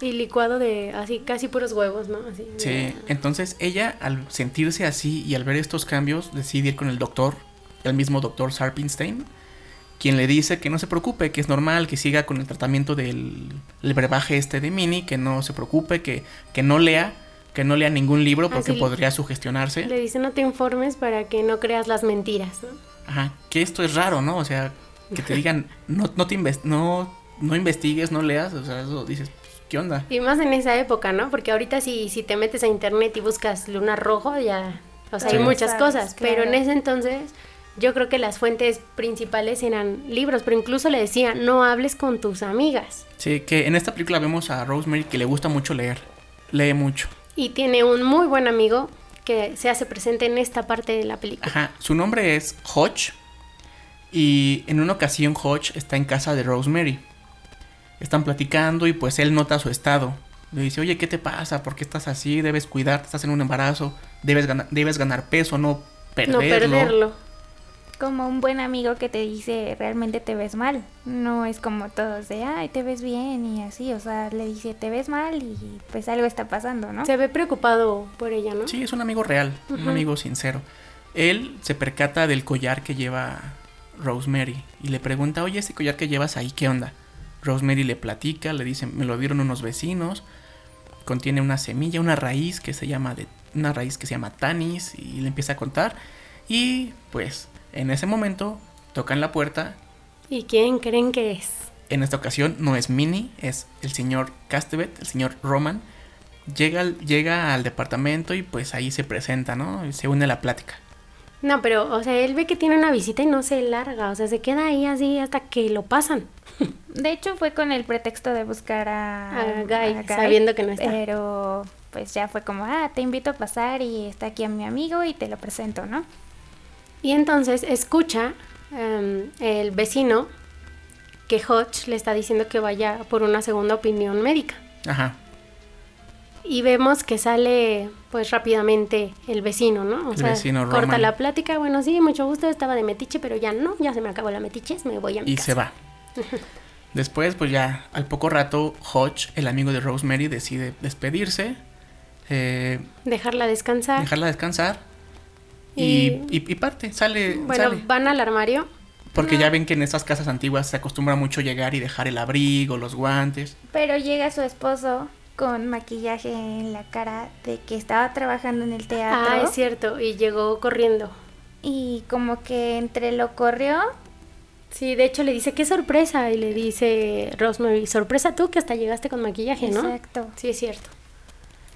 Y licuado de así, casi puros huevos, ¿no? Así, Sí, de- entonces ella al sentirse así y al ver estos cambios decide ir con el doctor, el mismo doctor Sarpinstein, quien le dice que no se preocupe, que es normal, que siga con el tratamiento del el brebaje este de Minnie, que no se preocupe, que, que no lea, que no lea ningún libro porque Así. podría sugestionarse. Le dice no te informes para que no creas las mentiras, ¿no? Ajá, que esto es raro, ¿no? O sea, que te digan, no, no te inves- no, no investigues, no leas, o sea, eso dices, ¿qué onda? Y más en esa época, ¿no? Porque ahorita si, si te metes a internet y buscas luna rojo, ya... O sea, Sí. hay muchas Sabes, cosas. Pero en ese entonces yo creo que las fuentes principales eran libros. Pero incluso le decía, no hables con tus amigas. Sí, que en esta película vemos a Rosemary que le gusta mucho leer, lee mucho. Y tiene un muy buen amigo que se hace presente en esta parte de la película. Ajá, su nombre es Hodge. Y en una ocasión Hodge está en casa de Rosemary. Están platicando y pues él nota su estado. Le dice, oye, ¿qué te pasa? ¿Por qué estás así? Debes cuidarte, estás en un embarazo. Debes ganar, debes ganar peso, no perderlo. No perderlo. Como un buen amigo que te dice realmente te ves mal. No es como todos de, ay, te ves bien y así. O sea, le dice te ves mal y pues algo está pasando, ¿no? Se ve preocupado por ella, ¿no? Sí, es un amigo real, un amigo sincero. Él se percata del collar que lleva Rosemary y le pregunta, oye, ese collar que llevas ahí, ¿qué onda? Rosemary le platica, le dice, me lo dieron unos vecinos, contiene una semilla, una raíz que se llama de, una raíz que se llama tanis y le empieza a contar y pues en ese momento tocan la puerta. ¿Y quién creen que es? En esta ocasión no es Minnie, es el señor Castevet, el señor Roman. Llega al, llega al departamento y pues ahí se presenta, ¿no? Y se une a la plática. No, pero, o sea, él ve que tiene una visita y no se larga. O sea, se queda ahí así hasta que lo pasan. De hecho, fue con el pretexto de buscar a, A Guy, sabiendo que no está. Pero pues ya fue como, ah, te invito a pasar y está aquí a mi amigo y te lo presento, ¿no? Y entonces escucha em, el vecino que Hodge le está diciendo que vaya por una segunda opinión médica. Ajá. Y vemos que sale pues rápidamente el vecino, ¿no? O El sea, vecino corta Roman. la plática, bueno, sí, mucho gusto, estaba de metiche, pero ya no, ya se me acabó la metiche, me voy a mi Y casa. se va. Después, pues ya al poco rato, Hodge, el amigo de Rosemary, decide despedirse, eh, Dejarla descansar. dejarla descansar y, Y- y- y parte, sale, bueno, sale. van al armario. Porque ya ven que en estas casas antiguas se acostumbra mucho llegar y dejar el abrigo, los guantes. Pero llega su esposo con maquillaje en la cara de que estaba trabajando en el teatro. Ah, es cierto, y llegó corriendo. Y como que entre lo corrió, Sí, de hecho le dice, qué sorpresa, y le dice Rosemary, sorpresa tú que hasta llegaste con maquillaje, ¿no? Exacto. Sí, es cierto.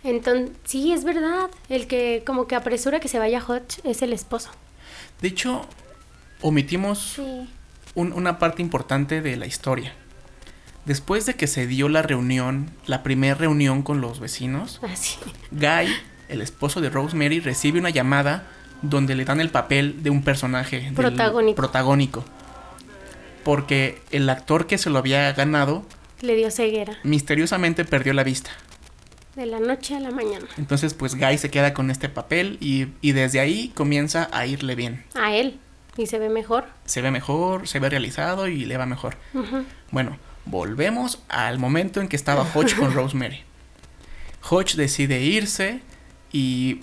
Entonces, sí, es verdad, el que como que apresura que se vaya Hodge es el esposo. De hecho, omitimos sí. un- una parte importante de la historia. Después de que se dio la reunión, la primera reunión con los vecinos, Así. Guy, el esposo de Rosemary, recibe una llamada donde le dan el papel de un personaje del- Protagónico. Porque el actor que se lo había ganado Le dio ceguera, misteriosamente perdió la vista. de la noche a la mañana. Entonces, pues Guy se queda con este papel y, y desde ahí comienza a irle bien. A él, y se ve mejor. Se ve mejor, se ve realizado y le va mejor. Bueno, volvemos al momento en que estaba Hodge con Rosemary. Hodge decide irse y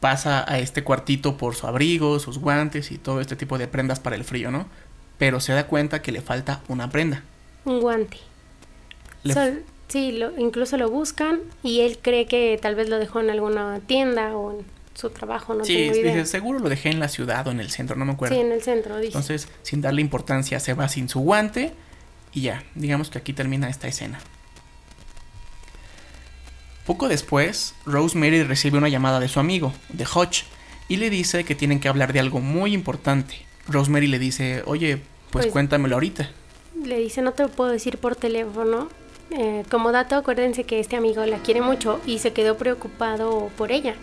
pasa a este cuartito por su abrigo, sus guantes y todo este tipo de prendas para el frío, ¿no? Pero se da cuenta que le falta una prenda. Un guante. Le- Sol- Sí, lo, incluso lo buscan y él cree que tal vez lo dejó en alguna tienda o en su trabajo, no sí, tengo idea. dice, seguro lo dejé en la ciudad o en el centro, no me acuerdo. Sí, en el centro, dice. Entonces, sin darle importancia, se va sin su guante y ya, digamos que aquí termina esta escena. Poco después, Rosemary recibe una llamada de su amigo, de Hodge, y le dice que tienen que hablar de algo muy importante. Rosemary le dice, oye, pues, Pues- cuéntamelo ahorita. Le dice, no te lo puedo decir por teléfono. Eh, como dato, acuérdense que este amigo la quiere mucho y se quedó preocupado por ella.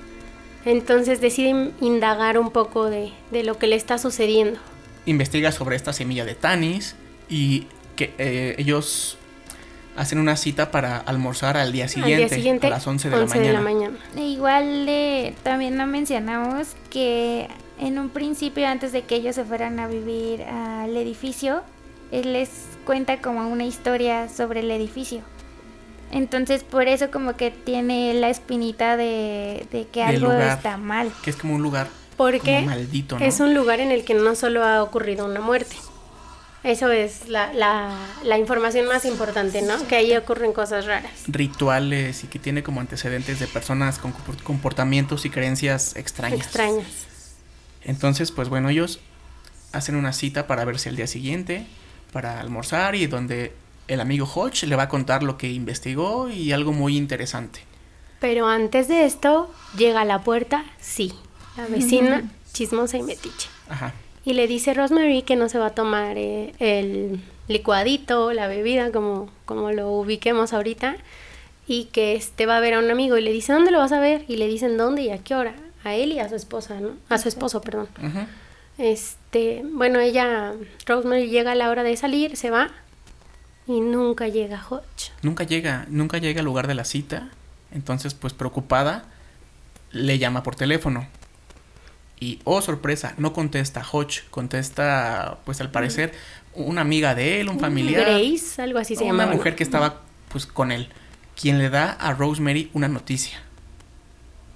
Entonces decide indagar un poco de, de lo que le está sucediendo. Investiga sobre esta semilla de Tanis y que eh, ellos hacen una cita para almorzar al día siguiente, Al día siguiente, a las 11 de, la, mañana. de la mañana. E igual eh, también no mencionamos que en un principio, antes de que ellos se fueran a vivir al edificio, él les cuenta como una historia sobre el edificio. Entonces por eso como que tiene la espinita de, de que algo lugar. está mal. Que es como un lugar Porque como maldito, ¿no? es un lugar en el que no solo ha ocurrido una muerte. Eso es la, la, la información más importante, ¿no? Que ahí ocurren cosas raras. rituales y que tiene como antecedentes de personas con compor- comportamientos y creencias extrañas. Extrañas. Entonces, pues bueno, ellos hacen una cita para verse el día siguiente, para almorzar y donde el amigo Hodge le va a contar lo que investigó y algo muy interesante. Pero antes de esto, llega a la puerta, sí, la vecina chismosa y metiche. Ajá. Y le dice Rosemary que no se va a tomar eh, el licuadito, la bebida, como, como lo ubiquemos ahorita, y que este va a ver a un amigo y le dice, ¿dónde lo vas a ver? Y le dicen, ¿dónde y a qué hora? A él y a su esposa, ¿no? A su esposo, perdón. Este, bueno, ella, Rosemary llega a la hora de salir, se va y nunca llega Hodge. Nunca llega, nunca llega al lugar de la cita. Entonces, pues preocupada, le llama por teléfono. Y, oh sorpresa, no contesta Hodge, contesta, pues al parecer, una amiga de él, un familiar. Grace, algo así se una llama. mujer que estaba pues con él, quien le da a Rosemary una noticia.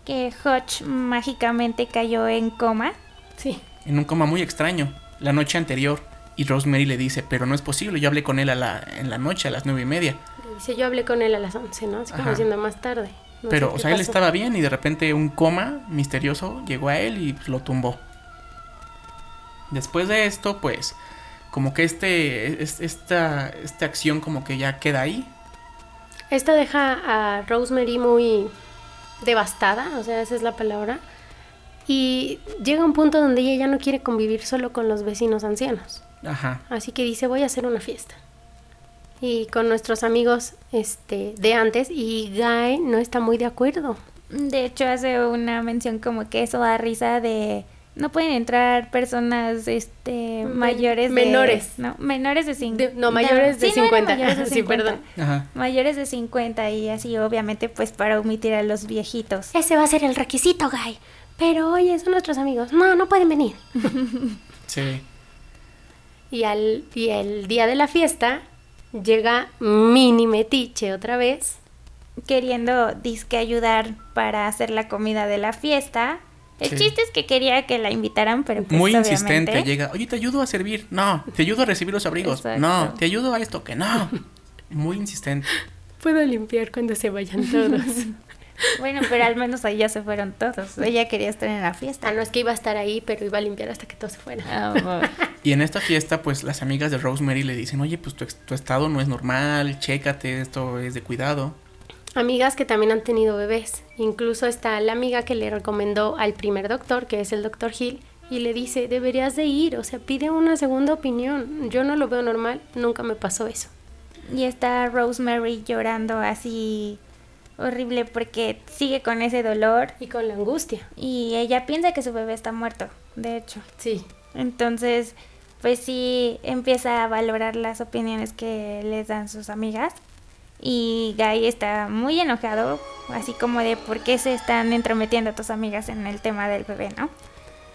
Que Hodge mágicamente cayó en coma. Sí. En un coma muy extraño, la noche anterior. Y Rosemary le dice, pero no es posible, yo hablé con él a la, en la noche, a las nueve y media. Le Dice, yo hablé con él a las 11, ¿no? Así como diciendo más tarde. No pero, o sea, él pasó. estaba bien y de repente un coma misterioso llegó a él y lo tumbó. Después de esto, pues, como que este, es- esta, esta acción como que ya queda ahí. Esto deja a Rosemary muy devastada, o sea, esa es la palabra. Y llega un punto donde ella ya no quiere convivir solo con los vecinos ancianos. Ajá. Así que dice, voy a hacer una fiesta. Y con nuestros amigos este, de antes, y Guy no está muy de acuerdo. De hecho, hace una mención como que eso da risa de no pueden entrar personas este mayores de- menores. no, menores de 50. De- no, mayores de sí, no eran 50. mayores de Sí, 50. perdón. Ajá. Mayores de 50 y así obviamente pues para omitir a los viejitos. Ese va a ser el requisito, Guy. Pero oye, son nuestros amigos. No, no pueden venir. Sí. Y, al, y el día de la fiesta llega Mini Metiche otra vez. queriendo disque ayudar para hacer la comida de la fiesta. El Sí. chiste es que quería que la invitaran, pero pues Muy obviamente- insistente, llega, oye, te ayudo a servir. No, te ayudo a recibir los abrigos. Exacto. No, te ayudo a esto, que no. Muy insistente. Puedo limpiar cuando se vayan todos. Bueno, pero al menos ahí ya se fueron todos. Ella quería estar en la ah, fiesta. no es que iba a estar ahí, pero iba a limpiar hasta que todos se fueran. Ah, Y en esta fiesta, pues las amigas de Rosemary le dicen, oye, pues tu estado no es normal, chécate, esto es de cuidado. Amigas que también han tenido bebés. Incluso está la amiga que le recomendó al primer doctor, que es el doctor Hill, y le dice, deberías de ir, o sea, pide una segunda opinión. Yo no lo veo normal, nunca me pasó eso. Y está Rosemary llorando así horrible porque sigue con ese dolor Y con la angustia. y ella piensa que su bebé está muerto, de hecho. Sí. Entonces, pues sí empieza a valorar las opiniones que les dan sus amigas. Y Guy está muy enojado, así como de por qué se están entrometiendo tus amigas en el tema del bebé, ¿no?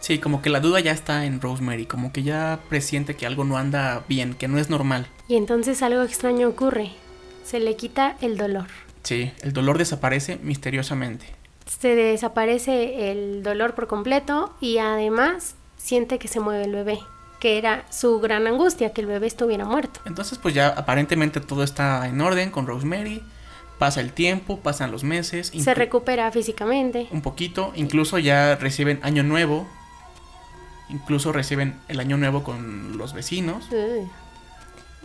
Sí, como que la duda ya está en Rosemary, como que ya presiente que algo no anda bien, que no es normal. Y entonces algo extraño ocurre. Se le quita el dolor. Sí, el dolor desaparece misteriosamente. Se desaparece el dolor por completo y además siente que se mueve el bebé, que era su gran angustia, que el bebé estuviera muerto. Entonces, pues ya aparentemente todo está en orden con Rosemary. Pasa el tiempo, pasan los meses. Se recupera físicamente. un poquito, incluso ya reciben año nuevo, incluso reciben el año nuevo con los vecinos.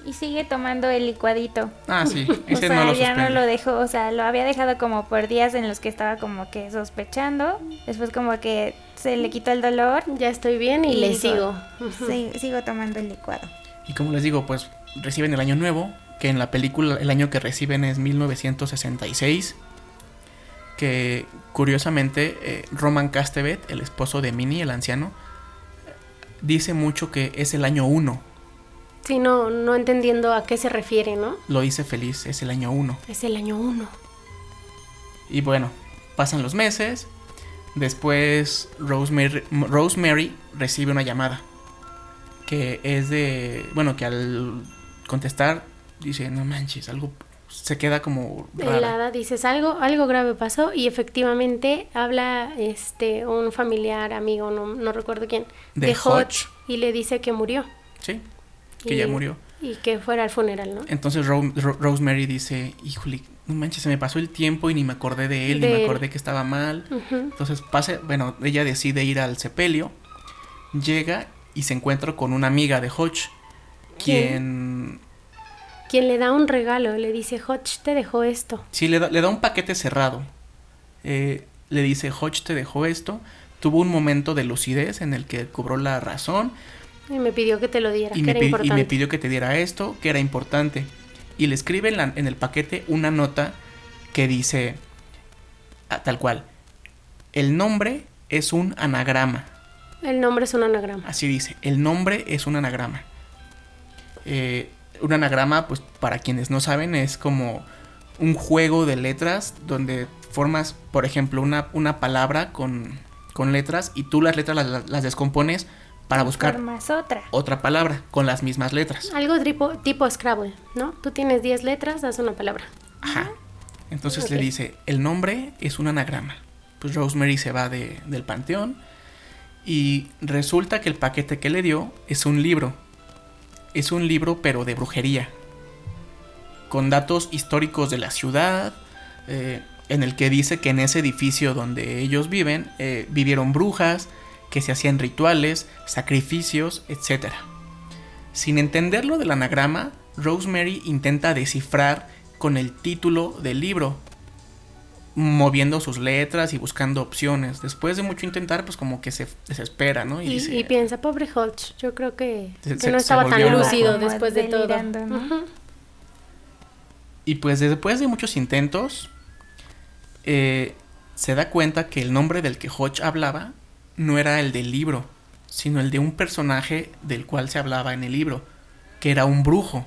Y sigue tomando el licuadito. Ah, sí, O ese sea, no lo ya no lo dejó, o sea, lo había dejado como por días en los que estaba como que sospechando. Después como que se le quitó el dolor. Ya estoy bien y, Y le sigo. Sí, sigo tomando el licuado. Y como les digo, pues reciben el año nuevo, que en la película el año que reciben es 1966, que curiosamente eh, Roman Castevet, el esposo de Minnie, el anciano, dice mucho que es el año 1, Sí, no, no entendiendo a qué se refiere, ¿no? lo hice feliz, es el año 1. Es el año uno. Y bueno, pasan los meses. Después Rosemary, Rosemary recibe una llamada. Que es de... Bueno, que al contestar dice, no manches, algo se queda como rara. Helada, dices algo, algo grave pasó y efectivamente habla este un familiar, amigo, no, no recuerdo quién, De Hodge. y le dice que murió. Sí, que Y- ya murió. Y que fuera al funeral, ¿no? Entonces Ro- Ro- Rosemary dice, híjole, no manches, se me pasó el tiempo y ni me acordé de él, De ni me él. acordé que estaba mal. Entonces pasa, bueno, ella decide ir al sepelio, llega y se encuentra con una amiga de Hodge, quien Quien le da un regalo, le dice, Hodge te dejó esto. sí le da, le da un paquete cerrado. Eh, le dice, Hodge te dejó esto. Tuvo un momento de lucidez en el que cobró la razón Y me pidió que te lo diera, y que me, era pi- y importante. me pidió que te diera esto, que era importante. Y le escribe en, la- en el paquete una nota que dice, ah, tal cual, el nombre es un anagrama. El nombre es un anagrama. Así dice, el nombre es un anagrama. Eh, un anagrama, pues para quienes no saben, es como un juego de letras donde formas, por ejemplo, una, una palabra con, con letras y tú las letras las, las descompones para buscar Formas otra. otra palabra con las mismas letras. Algo tipo, tipo Scrabble, ¿no? Tú tienes 10 letras, das una palabra. Ajá. Entonces le dice, el nombre es un anagrama. Pues Rosemary se va de- del panteón y resulta que el paquete que le dio es un libro. Es un libro pero de brujería. Con datos históricos de la ciudad, eh, en el que dice que en ese edificio donde ellos viven eh, vivieron brujas, que se hacían rituales, sacrificios, etc. Sin entender lo del anagrama, Rosemary intenta descifrar con el título del libro, moviendo sus letras y buscando opciones. Después de mucho intentar, pues como que se desespera, ¿no? Y, dice, y piensa, pobre Hodge, yo creo que, Se- que se- no estaba tan lúcido después de todo. Y pues después de muchos intentos, eh, se da cuenta que el nombre del que Hodge hablaba no era el del libro, sino el de un personaje del cual se hablaba en el libro, que era un brujo.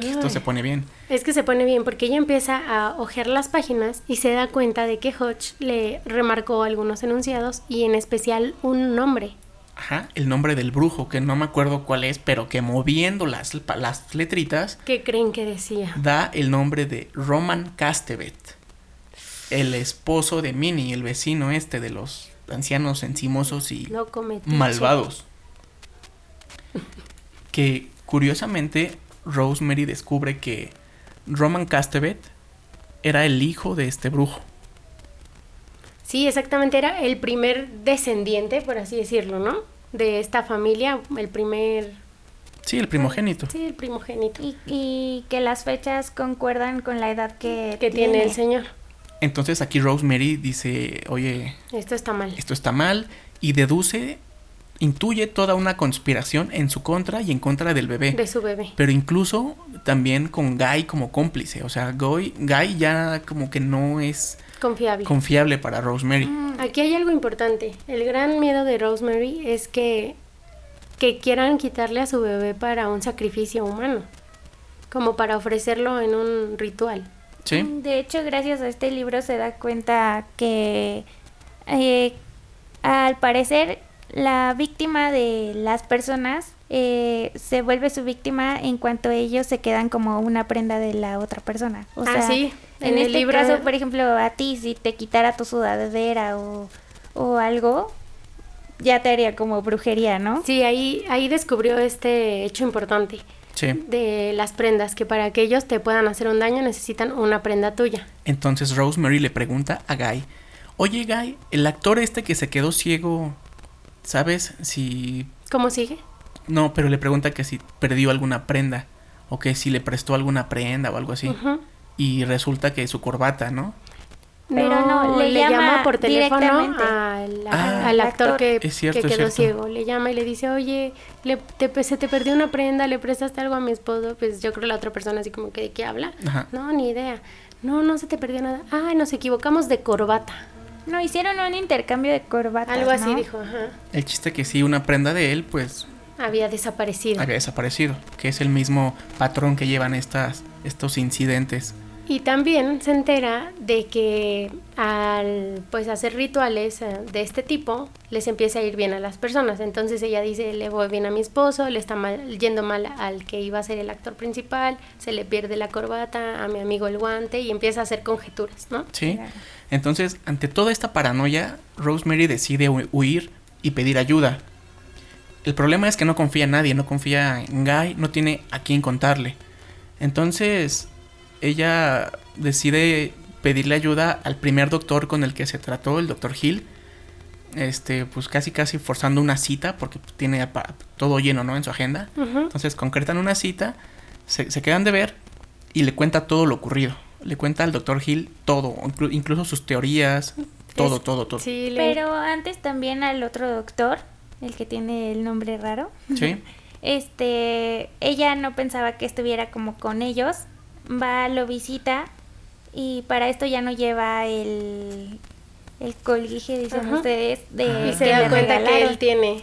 Esto se pone bien. Es que se pone bien porque ella empieza a hojear las páginas y se da cuenta de que Hodge le remarcó algunos enunciados y en especial un nombre. Ajá, el nombre del brujo, que no me acuerdo cuál es, pero que moviendo las, las letritas ¿Qué creen que decía? da el nombre de Roman Castevet, el esposo de Minnie, el vecino este de los ancianos encimosos y malvados. Que curiosamente Rosemary descubre que Roman Castevet era el hijo de este brujo. Sí, exactamente, era el primer descendiente, por así decirlo, ¿no? De esta familia, el primer... Sí, el primogénito. Sí, el primogénito. Y, y que las fechas concuerdan con la edad que, que tiene el señor. Entonces aquí Rosemary dice, oye, Esto está mal. esto está mal y deduce, intuye toda una conspiración en su contra y en contra del bebé. De su bebé. Pero incluso también con Guy como cómplice. O sea, Guy, Guy ya como que no es Confiable. confiable para Rosemary. Aquí hay algo importante. El gran miedo de Rosemary es que, que quieran quitarle a su bebé para un sacrificio humano. Como para ofrecerlo en un ritual. ¿Sí? De hecho, gracias a este libro se da cuenta que eh, al parecer la víctima de las personas eh, se vuelve su víctima en cuanto ellos se quedan como una prenda de la otra persona. O Ah, sea, sí, En, en el este libro- caso, por ejemplo, a ti si te quitara tu sudadera o, o algo, ya te haría como brujería, ¿no? Sí, ahí, ahí descubrió este hecho importante. Sí. de las prendas, que para que ellos te puedan hacer un daño necesitan una prenda tuya. Entonces Rosemary le pregunta a Guy, oye Guy, el actor este que se quedó ciego, ¿sabes si... ¿Cómo sigue? No, pero le pregunta que si perdió alguna prenda o que si le prestó alguna prenda o algo así. Y resulta que su corbata, ¿no? Pero no, le le llama, llama por teléfono al, Ah. al actor Actor. que, Es cierto, que es quedó cierto. ciego. Le llama y le dice, oye, le, te- se te perdió una prenda, le prestaste algo a mi esposo. Pues yo creo que la otra persona así como que, ¿de qué habla? Ajá. No, ni idea. No, no se te perdió nada. Ah, nos equivocamos de corbata. No, hicieron un intercambio de corbatas. Algo así ¿no? dijo, ajá. El chiste que sí, una prenda de él, pues Había desaparecido. había desaparecido, que es el mismo patrón que llevan estas, estos incidentes. Y también se entera de que al pues hacer rituales eh, de este tipo les empieza a ir bien a las personas. Entonces ella dice, le voy bien a mi esposo, le está mal- yendo mal al que iba a ser el actor principal, se le pierde la corbata, a mi amigo el guante y empieza a hacer conjeturas, ¿no? ¿Sí? Entonces, ante toda esta paranoia, Rosemary decide hu- huir y pedir ayuda. El problema es que no confía en nadie, no confía en Guy, no tiene a quién contarle. Entonces, ella decide pedirle ayuda al primer doctor con el que se trató, el doctor Hill. Este, pues casi casi forzando una cita porque tiene todo lleno, ¿no? En su agenda. Entonces concretan una cita, se, se quedan de ver y le cuenta todo lo ocurrido. Le cuenta al doctor Hill todo, inclu- incluso sus teorías, todo, Es- todo, todo. Sí, le- Pero antes también al otro doctor, el que tiene el nombre raro. ¿Sí? Este, ella no pensaba que estuviera como con ellos. Va, lo visita y para esto ya no lleva el el colguije, dicen Ajá. ustedes, de Ah. y se que da cuenta que él tiene,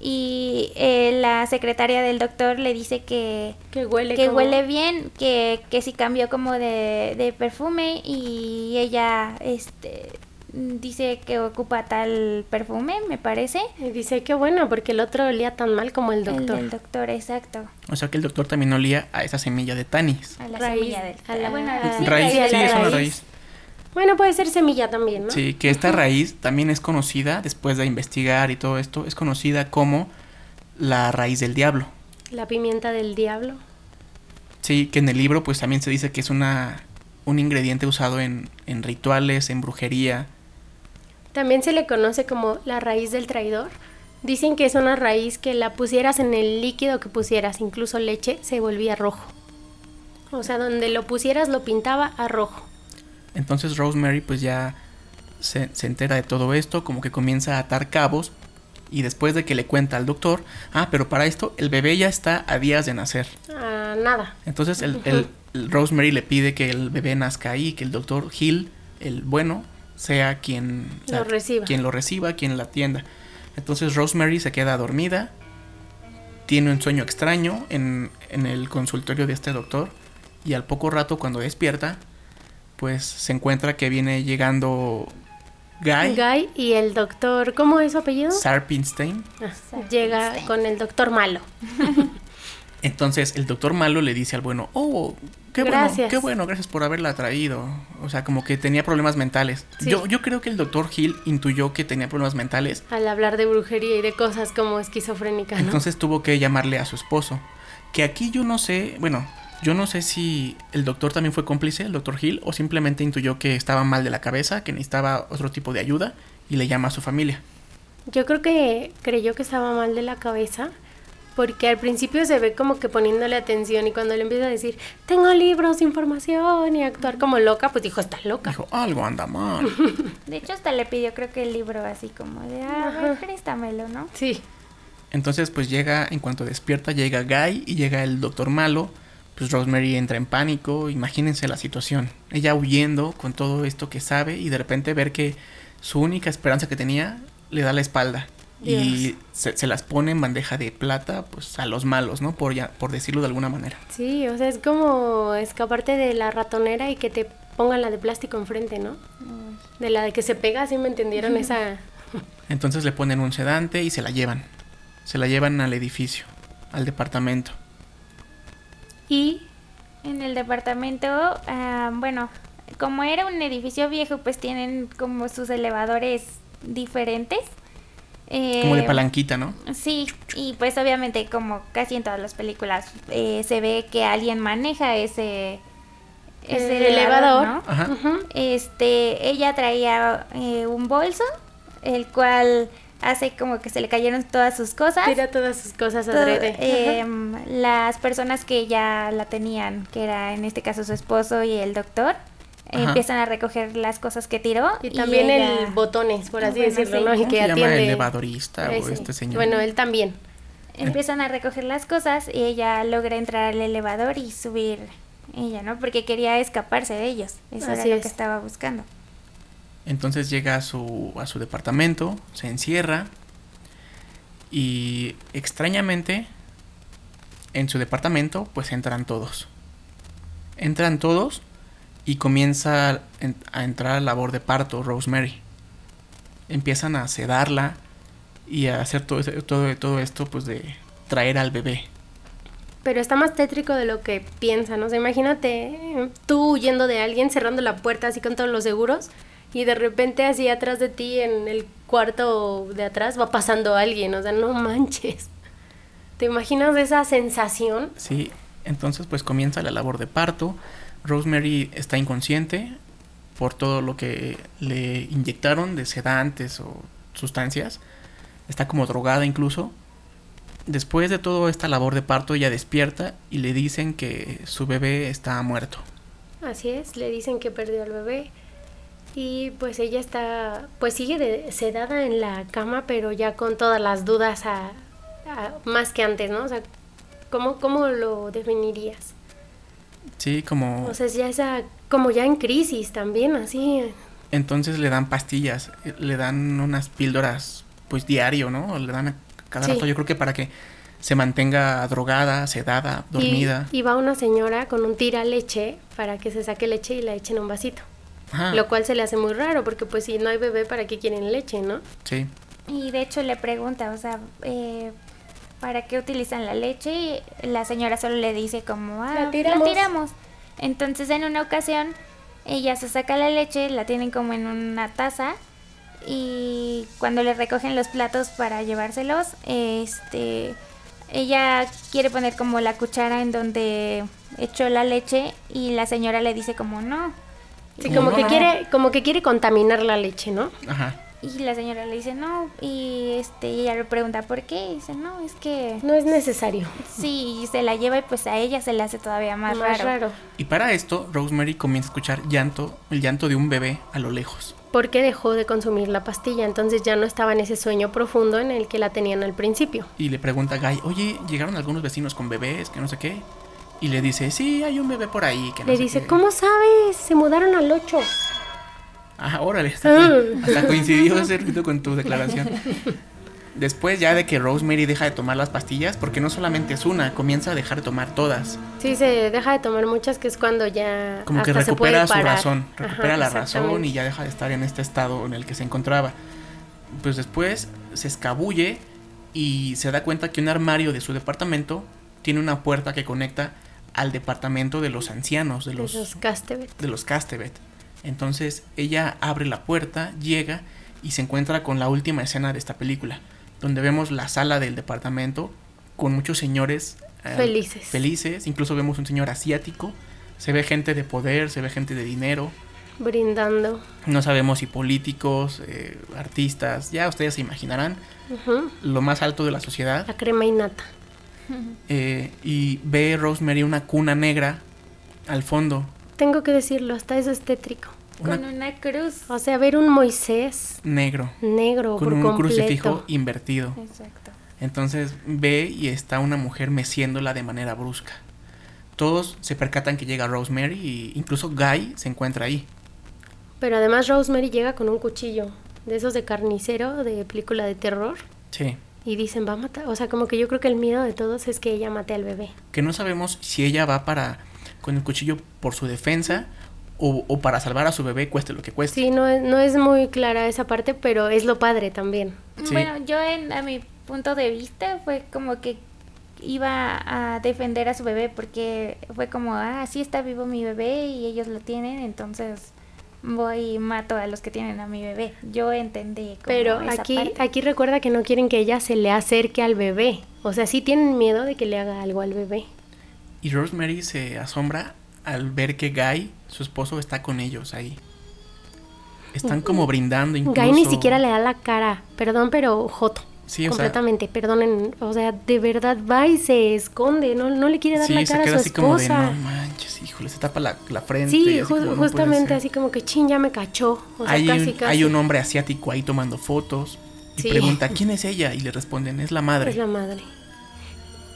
Y eh, la secretaria del doctor le dice que, que huele que como- huele bien, que, que sí cambió como de, de perfume y ella este dice que ocupa tal perfume, me parece. Y dice, qué bueno, porque el otro olía tan mal como el El doctor. del doctor, exacto. O sea que el doctor también olía a esa semilla de tanis. A la Raíz, semilla del a la- bueno, Ah, sí, raíz, sí, sí, la es una raíz. raíz. Bueno, puede ser semilla también, ¿no? Sí, que esta raíz también es conocida, después de investigar y todo esto, es conocida como la raíz del diablo. La pimienta del diablo. Sí, que en el libro pues también se dice que es una un ingrediente usado en, en rituales, en brujería. También se le conoce como la raíz del traidor. Dicen que es una raíz que la pusieras en el líquido que pusieras, incluso leche, se volvía rojo. O sea, donde lo pusieras lo pintaba a rojo. Entonces Rosemary pues ya se, se entera de todo esto, como que comienza a atar cabos y después de que le cuenta al doctor, ah, pero para esto el bebé ya está a días de nacer. Ah, nada. Entonces el, el- el Rosemary le pide que el bebé nazca ahí, que el doctor Hill, el bueno, sea quien Lo reciba. quien lo reciba, quien la atienda. Entonces Rosemary se queda dormida, tiene un sueño extraño en, en el consultorio de este doctor y al poco rato cuando despierta, pues se encuentra que viene llegando Guy, Guy y el doctor, ¿cómo es su apellido? Sarpinstein. Ah, llega con el doctor malo. Entonces el doctor malo le dice al bueno, oh, qué Gracias. bueno, qué bueno, gracias por haberla traído. O sea, como que tenía problemas mentales. Sí. Yo, yo creo que el doctor Hill intuyó que tenía problemas mentales, Al hablar de brujería y de cosas como esquizofrénica, ¿no? entonces tuvo que llamarle a su esposo. Que aquí yo no sé, bueno, yo no sé si el doctor también fue cómplice, el doctor Hill, o simplemente intuyó que estaba mal de la cabeza, que necesitaba otro tipo de ayuda y le llama a su familia. Yo creo que creyó que estaba mal de la cabeza. Porque al principio se ve como que poniéndole atención y cuando le empieza a decir, tengo libros, información y actuar como loca, pues dijo, estás loca. Dijo, algo anda mal. De hecho, hasta le pidió, creo que el libro así como de, ah, a ver, préstamelo, ¿no? Sí. Entonces, pues llega, en cuanto despierta, llega Guy y llega el doctor malo. Pues Rosemary entra en pánico. Imagínense la situación. Ella huyendo con todo esto que sabe y de repente ver que su única esperanza que tenía le da la espalda. Y se, se las pone en bandeja de plata, pues a los malos, ¿no? Por, ya, por decirlo de alguna manera. Sí, o sea, es como escaparte de la ratonera y que te pongan la de plástico enfrente, ¿no? De la de que se pega, ¿sí me entendieron esa? Entonces le ponen un sedante y se la llevan. Se la llevan al edificio, al departamento. Y En el departamento, ah, bueno, como era un edificio viejo, pues tienen como sus elevadores diferentes. Eh, Como de palanquita, ¿no? Sí, y pues obviamente como casi en todas las películas eh, se ve que alguien maneja ese, ese El elevador, elevador. ¿no? Ajá. Este, ella traía eh, un bolso, el cual hace como que se le cayeron todas sus cosas. Tira todas sus cosas Todo- adrede. em, las personas que ya la tenían, que era en este caso su esposo y el doctor, Ajá. empiezan a recoger las cosas que tiró. y también ella- el botones, por así Bueno, decirlo, sí. ¿no? Y ¿Cómo que se llama? elevadorista o este señor. Bueno, él también. Empiezan a recoger las cosas y ella logra entrar al elevador y subir ella, ¿no? Porque quería escaparse de ellos. Eso Así era lo es. que estaba buscando. Entonces llega a su, a su departamento, se encierra y extrañamente en su departamento pues entran todos. Entran todos y comienza en- a entrar a labor de parto Rosemary. Empiezan a sedarla y a hacer todo, todo, todo esto pues de traer al bebé. Pero está más tétrico de lo que piensan. O sea, imagínate tú huyendo de alguien, cerrando la puerta así con todos los seguros y de repente así atrás de ti en el cuarto de atrás va pasando alguien. O sea, no manches. ¿Te imaginas esa sensación? Sí, entonces pues comienza la labor de parto. Rosemary está inconsciente por todo lo que le inyectaron de sedantes o sustancias. Está como drogada incluso. Después de toda esta labor de parto ella despierta y le dicen que su bebé está muerto. Así es, le dicen que perdió al bebé y pues ella está, pues sigue de- sedada en la cama, pero ya con todas las dudas a, más que antes, ¿no? O sea, ¿cómo, cómo lo definirías? Sí, como O sea, es ya esa, como ya en crisis también, así. entonces le dan pastillas, le dan unas píldoras pues diario, ¿no? O Le dan a cada Sí. rato, yo creo que para que se mantenga drogada, sedada, Y- dormida. Y, va una señora con un tira leche para que se saque leche y la eche en un vasito. Ajá, Lo cual se le hace muy raro, porque pues si no hay bebé, ¿para qué quieren leche, no? sí. Y de hecho le pregunta, o sea, eh, ¿para qué utilizan la leche? Y la señora solo le dice como, ah, La tiramos. tiramos. Entonces en una ocasión ella se saca la leche, la tienen como en una taza y cuando le recogen los platos para llevárselos, este, ella quiere poner como la cuchara en donde echó la leche y la señora le dice como no. Sí, Como, como no, que no. quiere, como que quiere contaminar la leche, ¿no? Ajá. Y la señora le dice no y este y ella le pregunta por qué y dice no es que No es necesario. Sí, y se la lleva y pues a ella se le hace todavía más, Más, raro. raro. Y para esto, Rosemary comienza a escuchar llanto, el llanto de un bebé a lo lejos. Porque dejó de consumir la pastilla, entonces ya no estaba en ese sueño profundo en el que la tenían al principio. Y le pregunta a Guy, oye, llegaron algunos vecinos con bebés, que no sé qué. Y le dice, sí, hay un bebé por ahí. Que no Le sé dice, qué". ¿cómo sabes? Se mudaron al 8. Ah, órale, hasta, Ah. hasta coincidió ese rito con tu declaración. Después ya de que Rosemary deja de tomar las pastillas, porque no solamente es una, comienza a dejar de tomar todas. Sí, se deja de tomar muchas, que es cuando ya Como que hasta se puede recupera su razón, recupera Ajá, la razón y ya deja de estar en este estado en el que se encontraba. Pues después se escabulle y se da cuenta que un armario de su departamento tiene una puerta que conecta al departamento de los ancianos, de los, Castevet. de los Castevet. Entonces ella abre la puerta, llega y se encuentra con la última escena de esta película, donde vemos la sala del departamento con muchos señores eh, Felices. felices, incluso vemos un señor asiático, se ve gente de poder, se ve gente de dinero, Brindando. no sabemos si políticos, eh, artistas, ya ustedes se imaginarán, lo más alto de la sociedad, La crema y nata. eh, y ve Rosemary una cuna negra al fondo, Tengo que decirlo, hasta eso es tétrico. Una Con una cruz. O sea, ver un Moisés negro, negro con por un completo. crucifijo invertido. Exacto. Entonces ve y está una mujer meciéndola de manera brusca. Todos se percatan que llega Rosemary y incluso Guy se encuentra ahí. Pero además Rosemary llega con un cuchillo de esos de carnicero de película de terror Sí. y dicen va a matar. O sea, como que yo creo que el miedo de todos es que ella mate al bebé. Que no sabemos si ella va para con el cuchillo por su defensa o, o para salvar a su bebé cueste lo que cueste. Sí, no es, no es muy clara esa parte, pero es lo padre también. Sí. Bueno, yo en, a mi punto de vista fue como que iba a defender a su bebé porque fue como, ah, sí está vivo mi bebé y ellos lo tienen, entonces voy y mato a los que tienen a mi bebé. Yo entendí. Como Pero esa aquí, parte. aquí recuerda que no quieren que ella se le acerque al bebé. O sea, sí tienen miedo de que le haga algo al bebé. Y Rosemary se asombra al ver que Guy, su esposo, está con ellos ahí. Están como brindando incluso. Guy ni siquiera le da la cara. Perdón, pero Joto. Sí, o sea, completamente, perdonen. O sea, de verdad va y se esconde. No, no le quiere dar sí, la se cara a queda su así como de, esposa. no manches, híjole, se tapa la, la frente. Sí, y así ju- como, "No puede justamente ser". así como que chin, ya me cachó. O sea, hay, casi, un, casi. hay un hombre asiático ahí tomando fotos y Sí. pregunta, ¿quién es ella? Y le responden, es la madre. Es la madre.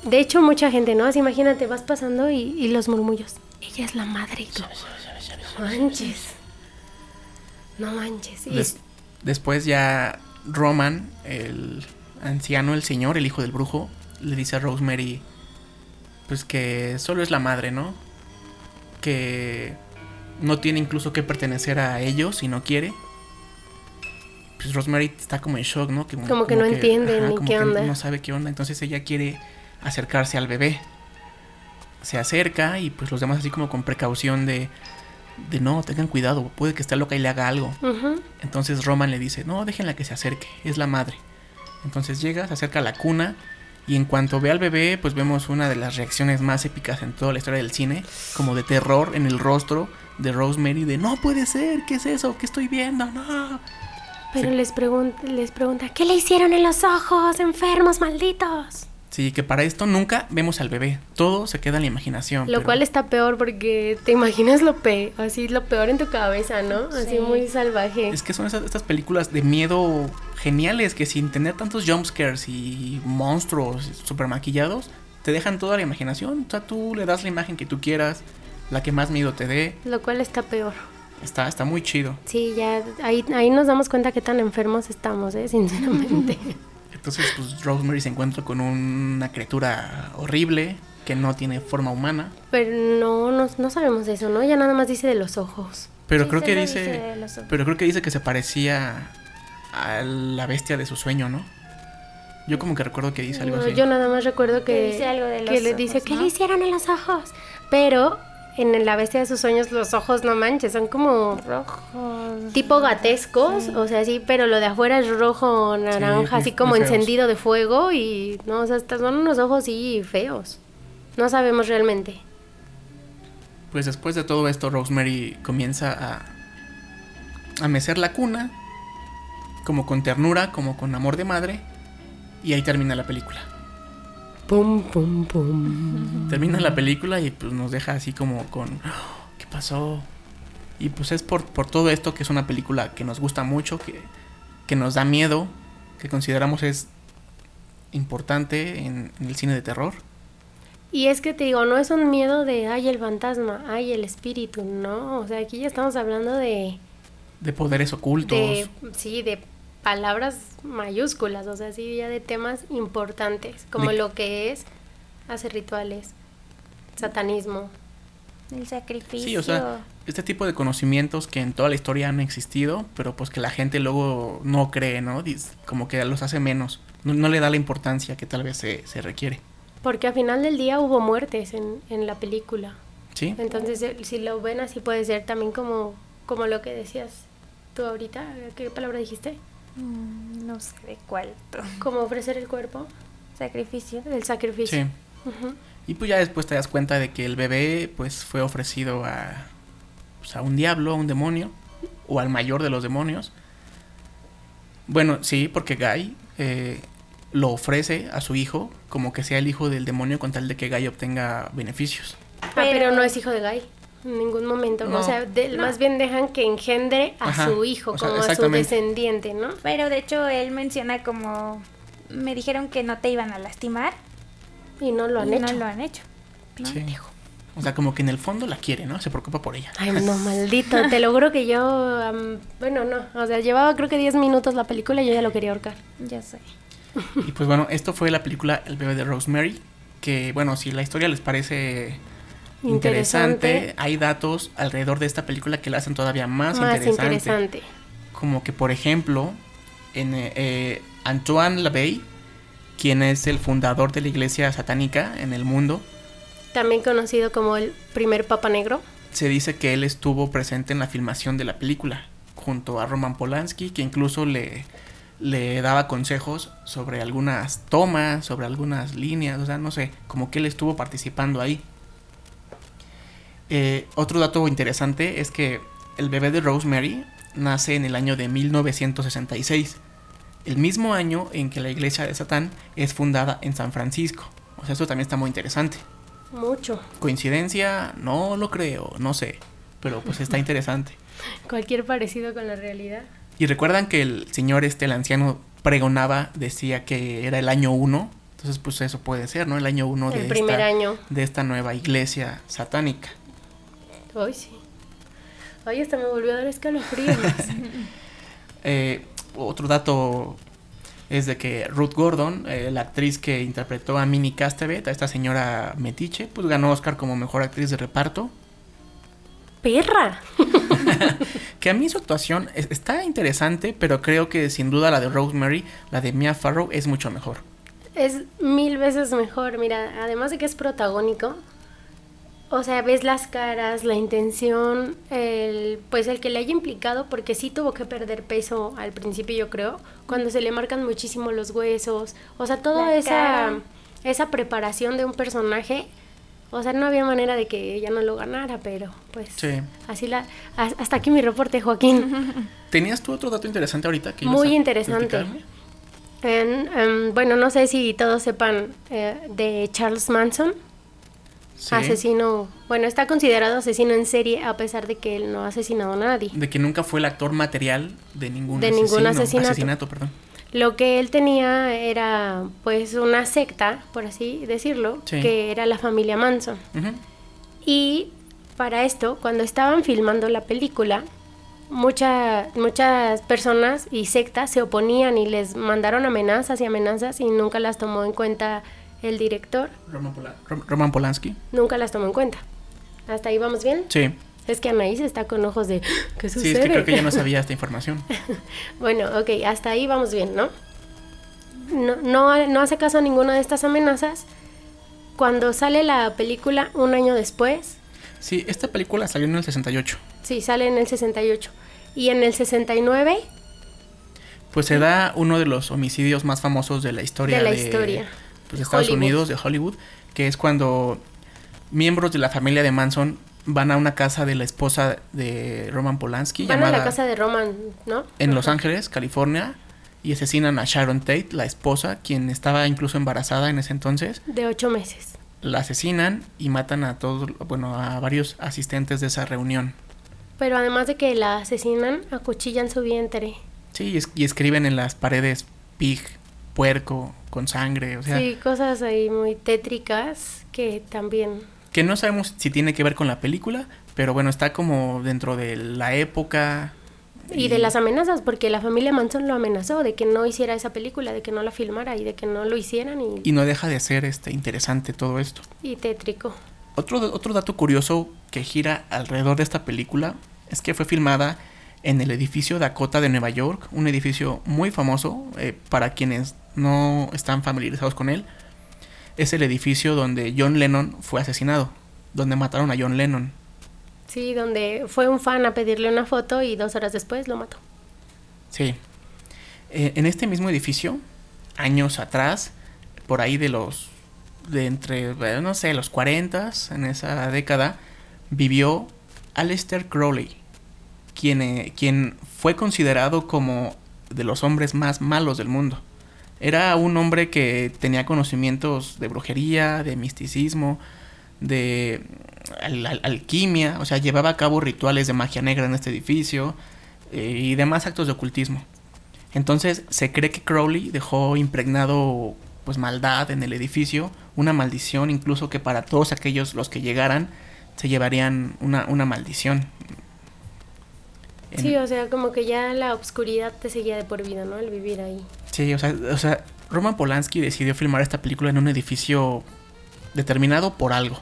De hecho, mucha gente, ¿no? Así imagínate, vas pasando y, y los murmullos. Ella es la madre y tú. No manches. No manches. Y Des- después ya Roman, el anciano, el señor, el hijo del brujo, le dice a Rosemary, pues que solo es la madre, ¿no? Que no tiene incluso que pertenecer a ellos si no quiere. Pues Rosemary está como en shock, ¿no? Como que no entiende ni como qué que onda. No sabe qué onda, entonces ella quiere acercarse al bebé. Se acerca y pues los demás así como con precaución de, de no, tengan cuidado, puede que esté loca y le haga algo. Entonces Roman le dice, no, déjenla que se acerque, es la madre. Entonces llega, se acerca a la cuna y en cuanto ve al bebé, pues vemos una de las reacciones más épicas en toda la historia del cine, como de terror en el rostro de Rosemary, de no puede ser, ¿qué es eso? ¿Qué estoy viendo? No. Pero les, pregunta, les pregunta, ¿qué le hicieron en los ojos, enfermos malditos? Sí, que para esto nunca vemos al bebé, todo se queda en la imaginación. Lo pero- cual está peor porque te imaginas lo pe así lo peor en tu cabeza, ¿no? Así Sí. muy salvaje. Es que son esas, estas películas de miedo geniales que sin tener tantos jumpscares y monstruos super maquillados, te dejan toda la imaginación. O sea, tú le das la imagen que tú quieras, la que más miedo te dé. Lo cual está peor. Está, está muy chido. Sí, ya ahí, ahí nos damos cuenta qué tan enfermos estamos, ¿eh? Sinceramente. Entonces, pues Rosemary se encuentra con una criatura horrible que no tiene forma humana. Pero no, no, no sabemos eso, ¿no? Ya nada más dice de los ojos. Pero Sí, creo que dice, pero creo que dice que se parecía a la bestia de su sueño, ¿no? Yo como que recuerdo que dice algo No, así. yo nada más recuerdo que, Que dice algo de que los le dice, ojos, ¿qué ¿no? le hicieron en los ojos? Pero en la bestia de sus sueños los ojos no manches, son como Rojos. tipo gatescos, o sea, sí, pero lo de afuera es rojo, naranja, así como encendido de fuego y no, o sea, son unos ojos sí feos. No sabemos realmente. Pues después de todo esto, Rosemary comienza a, a mecer la cuna, como con ternura, como con amor de madre, y ahí termina la película. Pum, pum, pum. Termina la película y pues nos deja así como con, "Oh, ¿qué pasó? Y pues es por, por todo esto que es una película que nos gusta mucho, que, que nos da miedo, que consideramos es importante en, en el cine de terror. Y es que te digo, no es un miedo de, ay, el fantasma, ay, el espíritu, no, o sea, aquí ya estamos hablando de... De poderes ocultos. de sí de palabras mayúsculas o sea sí ya de temas importantes como De- lo que es hacer rituales satanismo El sacrificio. Sí, o sea, este tipo de conocimientos que en toda la historia han existido, pero pues que la gente luego no cree, ¿no? Como que los hace menos. No, no le da la importancia que tal vez se, se requiere. porque al final del día hubo muertes en, en la película ¿Sí? entonces eh, si lo ven así puede ser también como como lo que decías tú ahorita qué palabra dijiste Mm, no sé de cuál. como ofrecer el cuerpo Sacrificio. el sacrificio Sí. Y pues ya después te das cuenta de que el bebé pues fue ofrecido a, pues, a un diablo, a un demonio, o al mayor de los demonios. Bueno, sí, porque Guy eh, lo ofrece a su hijo como que sea el hijo del demonio con tal de que Guy obtenga beneficios. Ah, pero, Pero- no es hijo de Guy en ningún momento No. o sea de- más bien dejan que engendre a Ajá, su hijo o sea, como a su descendiente no Pero de hecho él menciona como me dijeron que no te iban a lastimar y no lo han y hecho no lo han hecho. ¿no? Sí. O sea, como que en el fondo la quiere, ¿no? Se preocupa por ella. Ay, no, maldito. Te lo juro que yo. am, bueno, no. O sea, llevaba creo que 10 minutos la película y yo ya lo quería ahorcar. Ya sé. Y pues bueno, esto fue la película El bebé de Rosemary. Que bueno, si la historia les parece interesante, Interesante. hay datos alrededor de esta película que la hacen todavía más, Más interesante. interesante. Como que, por ejemplo, en eh, eh, Antoine LaVey, quien es el fundador de la iglesia satánica en el mundo, También conocido como el primer Papa Negro. se dice que él estuvo presente en la filmación de la película, junto a Roman Polanski, que incluso le, le daba consejos sobre algunas tomas, sobre algunas líneas, o sea, no sé, como que él estuvo participando ahí. Eh, otro dato interesante es que el bebé de Rosemary nace en el año de 1966, el mismo año en que la iglesia de Satán es fundada en San Francisco. O sea, eso también está muy interesante. Mucho. ¿Coincidencia? No lo creo, no sé. Pero pues está interesante. Cualquier parecido con la realidad. Y recuerdan que el señor este, el anciano, pregonaba, decía que era el año 1. Entonces, pues eso puede ser, ¿no? El año 1 de, esta, año. de esta nueva iglesia satánica. Hoy sí. Hoy hasta me volvió a dar escalofríos. Eh, otro dato es de que Ruth Gordon, eh, la actriz que interpretó a Minnie Castevet, a esta señora metiche, pues ganó Oscar como mejor actriz de reparto. ¡Perra! Que a mí su actuación es- está interesante, pero creo que sin duda la de Rosemary, la de Mia Farrow, es mucho mejor. Es mil veces mejor. Mira, además de que es protagónico, o sea, ves las caras, la intención, el, pues el que le haya implicado, porque sí tuvo que perder peso al principio, yo creo, cuando se le marcan muchísimo los huesos, o sea, toda esa, esa preparación de un personaje, o sea, no había manera de que ella no lo ganara, pero pues Sí. así la, hasta aquí mi reporte, Joaquín. ¿Tenías tú otro dato interesante ahorita? Que Muy interesante. En, em, bueno, no sé si todos sepan eh, de Charles Manson. Sí. Asesino, bueno, está considerado asesino en serie a pesar de que él no ha asesinado a nadie. De que nunca fue el actor material de ningún, De ningún asesinato. perdón. Lo que él tenía era pues una secta, por así decirlo, Sí. que era la familia Manson. Y para esto, cuando estaban filmando la película, mucha- muchas personas y sectas se oponían y les mandaron amenazas y amenazas y nunca las tomó en cuenta el director, Roman, Pola- Rom- Roman Polanski. nunca las tomó en cuenta. ¿Hasta ahí vamos bien? Sí. Es que Anaís está con ojos de ¿qué Sí, sucede? es que creo que ya no sabía esta información. Bueno, ok, hasta ahí vamos bien, ¿no? No, no, no hace caso a ninguna de estas amenazas. Cuando sale la película un año después, Sí, esta película salió en el 68. sí, sale en el 68. Y en el 69, Pues se da uno de los homicidios más famosos de la historia De la de, historia. Pues, de Estados Hollywood. Unidos, de Hollywood, que es cuando miembros de la familia de Manson van a una casa de la esposa de Roman Polanski van a llamada la casa de Roman, ¿no? en Los Ángeles, California, y asesinan a Sharon Tate, la esposa, quien estaba incluso embarazada en ese entonces. De ocho meses. La asesinan y matan a todos, bueno, a varios asistentes de esa reunión. Pero además de que la asesinan, acuchillan su vientre. Sí, y, es- y escriben en las paredes pig, puerco, con sangre, o sea, sí, cosas ahí muy tétricas que también... que no sabemos si tiene que ver con la película, pero bueno, está como dentro de la época. Y de las amenazas, porque la familia Manson lo amenazó de que no hiciera esa película, de que no la filmara y de que no lo hicieran y, y no deja de ser este interesante todo esto. y tétrico. Otro, otro dato curioso que gira alrededor de esta película es que fue filmada en el edificio Dakota de Nueva York, un edificio muy famoso eh, para quienes no están familiarizados con él. Es el edificio donde John Lennon fue asesinado, donde mataron a John Lennon. Sí, donde fue un fan a pedirle una foto y dos horas después lo mató. Sí. Eh, en este mismo edificio, años atrás, por ahí de los, de entre, no sé, los 40, en esa década, vivió Aleister Crowley, quien, eh, quien fue considerado como de los hombres más malos del mundo. Era un hombre que tenía conocimientos de brujería, de misticismo, de al- al- alquimia, o sea, llevaba a cabo rituales de magia negra en este edificio eh, y demás actos de ocultismo. Entonces se cree que Crowley dejó impregnado pues maldad en el edificio, una maldición incluso que para todos aquellos los que llegaran se llevarían una, una maldición. Sí, o sea, como que ya la obscuridad te seguía de por vida, ¿no? El vivir ahí. Sí, o sea, o sea, Roman Polanski decidió filmar esta película en un edificio determinado por algo.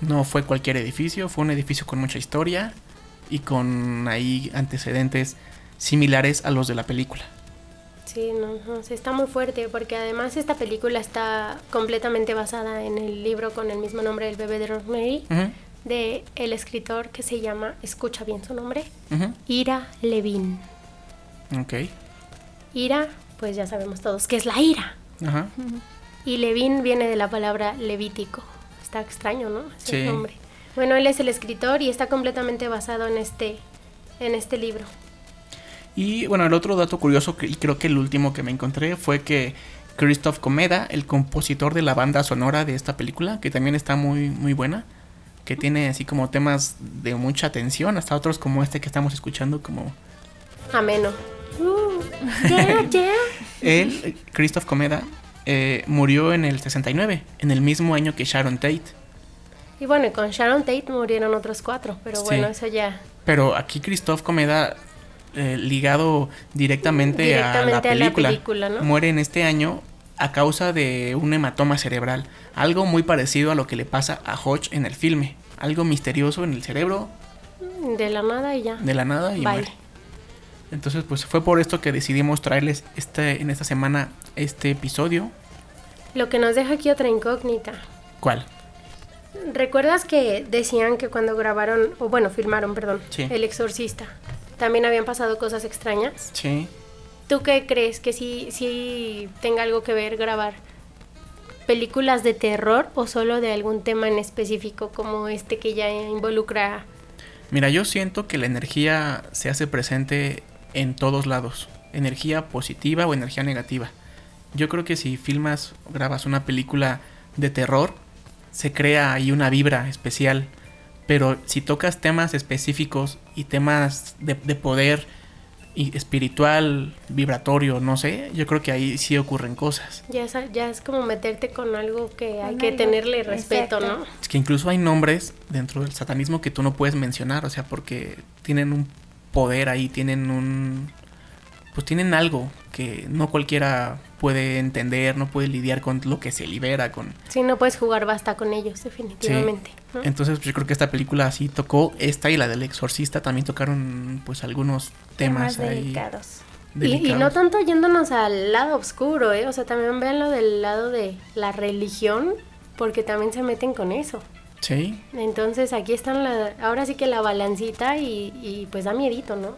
No fue cualquier edificio, fue un edificio con mucha historia y con ahí antecedentes similares a los de la película. Sí, no, no, sí, está muy fuerte porque además esta película está completamente basada en el libro con el mismo nombre, El bebé de Rosemary, de el escritor que se llama, escucha bien su nombre. Ira Levin. Ok. Ira, pues ya sabemos todos que es la ira. Ajá. Y Levin viene de la palabra levítico. Está extraño, ¿no? Ese Sí. nombre. Bueno, él es el escritor y está completamente basado en este, en este libro. Y bueno, el otro dato curioso, que- y creo que el último que me encontré, fue que Christoph Comeda, el compositor de la banda sonora de esta película, que también está muy, muy buena, que tiene así como temas de mucha atención, hasta otros como este que estamos escuchando, como Ameno. Uh, yeah, yeah. él, Christoph Comeda, eh, murió en el 69, en el mismo año que Sharon Tate. Y bueno, y con Sharon Tate murieron otros cuatro, pero Sí. bueno, eso ya. Pero aquí Christoph Comeda, eh, ligado directamente, Directamente a a la la película, película, ¿no? muere en este año a causa de un hematoma cerebral. Algo muy parecido a lo que le pasa a Hodge en el filme. Algo misterioso en el cerebro, De la nada y ya. de la nada y Bye. muere. Entonces, pues fue por esto que decidimos traerles este, en esta semana este episodio. Lo que nos deja aquí otra incógnita. ¿Cuál? ¿Recuerdas que decían que cuando grabaron, o bueno, filmaron, perdón, Sí. El Exorcista, también habían pasado cosas extrañas? Sí. ¿Tú qué crees que sí, sí tenga algo que ver grabar películas de terror o solo de algún tema en específico como este que ya involucra... Mira, yo siento que la energía se hace presente en todos lados. Energía positiva o energía negativa. Yo creo que si filmas o grabas una película de terror, se crea ahí una vibra especial. Pero si tocas temas específicos y temas de, de poder y espiritual, vibratorio, no sé, yo creo que ahí sí ocurren cosas. Ya es, ya es como meterte con algo que hay que tenerle respeto, exacto. ¿no? Es que incluso hay nombres dentro del satanismo que tú no puedes mencionar, o sea, porque tienen un poder ahí, tienen un... Pues tienen algo que no cualquiera puede entender, no puede lidiar con lo que se libera, con... Sí, no puedes jugar basta con ellos, definitivamente. ¿no? Entonces, pues yo creo que esta película así tocó, esta y la del exorcista también tocaron pues algunos temas, Temas ahí delicados. Y, y no tanto yéndonos al lado oscuro, ¿eh? O sea, también véanlo del lado de la religión, porque también se meten con eso. Sí, Entonces aquí están la, ahora sí que la balancita y, y pues da miedito, ¿no?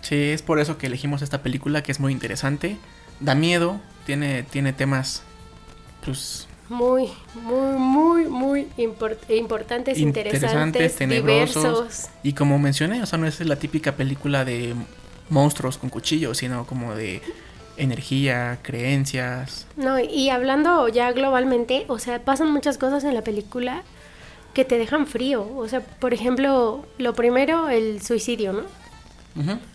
sí, es por eso que elegimos esta película que es muy interesante, da miedo, tiene, tiene temas pues Muy, muy, muy, muy import- importantes, interesantes, tenebrosos. diversos. Y como mencioné, o sea, no es la típica película de monstruos con cuchillos, sino como de energía, creencias. No, y hablando ya globalmente, o sea, pasan muchas cosas en la película que te dejan frío. O sea, por ejemplo, lo primero, el suicidio, ¿no?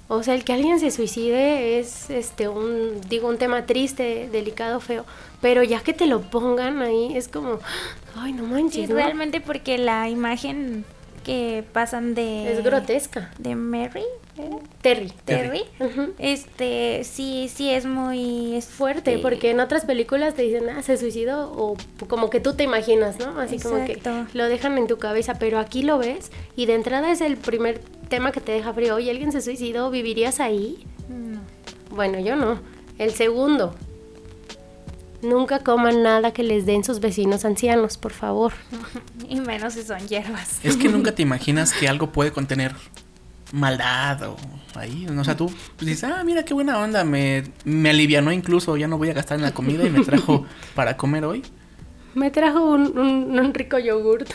O sea, el que alguien se suicide es este un digo un tema triste, delicado, feo, pero ya que te lo pongan ahí es como ay, no Sí, manches, ¿no? realmente porque la imagen que pasan de... es grotesca. De Mary, ¿era? Terry. Terry. Este, sí, sí es muy... Es Fuerte, porque en otras películas te dicen, ah, se suicidó, o como que tú te imaginas, ¿no? Así como que lo dejan en tu cabeza, pero aquí lo ves y de entrada es el primer tema que te deja frío. Oye, ¿alguien se suicidó? ¿Vivirías ahí? No. Bueno, yo no. El segundo, nunca coman nada que les den sus vecinos ancianos, por favor. Y menos si son hierbas. Es que nunca te imaginas que algo puede contener maldad o ahí. O sea, tú dices, ah, mira qué buena onda, me, me alivianó incluso, ya no voy a gastar en la comida y me trajo para comer hoy. Me trajo un, un- un rico yogurt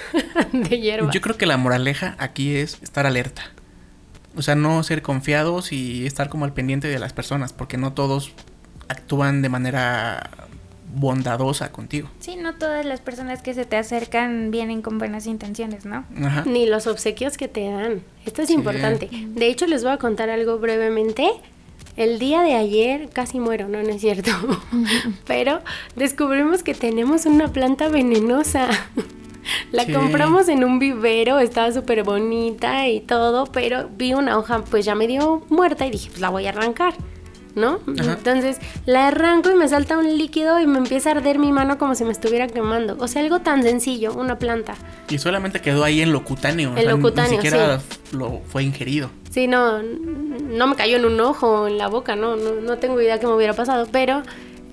de hierba. Yo creo que la moraleja aquí es estar alerta. O sea, no ser confiados y estar como al pendiente de las personas, porque no todos actúan de manera bondadosa contigo. Sí, no todas las personas que se te acercan vienen con buenas intenciones, ¿no? Ajá. Ni los obsequios que te dan. Esto es Sí. importante. De hecho, les voy a contar algo brevemente. El día de ayer casi muero, no, no es cierto. Pero descubrimos que tenemos una planta venenosa. La Sí. compramos en un vivero, estaba súper bonita y todo, pero vi una hoja pues ya medio muerta y dije, pues la voy a arrancar, ¿no? Ajá. Entonces la arranco y me salta un líquido y me empieza a arder mi mano como si me estuviera quemando. O sea, algo tan sencillo, una planta. Y solamente quedó ahí en lo cutáneo. o En sea, lo cutáneo, Ni siquiera lo fue ingerido. Sí, no, no me cayó en un ojo o en la boca, no, no, no tengo idea qué me hubiera pasado, pero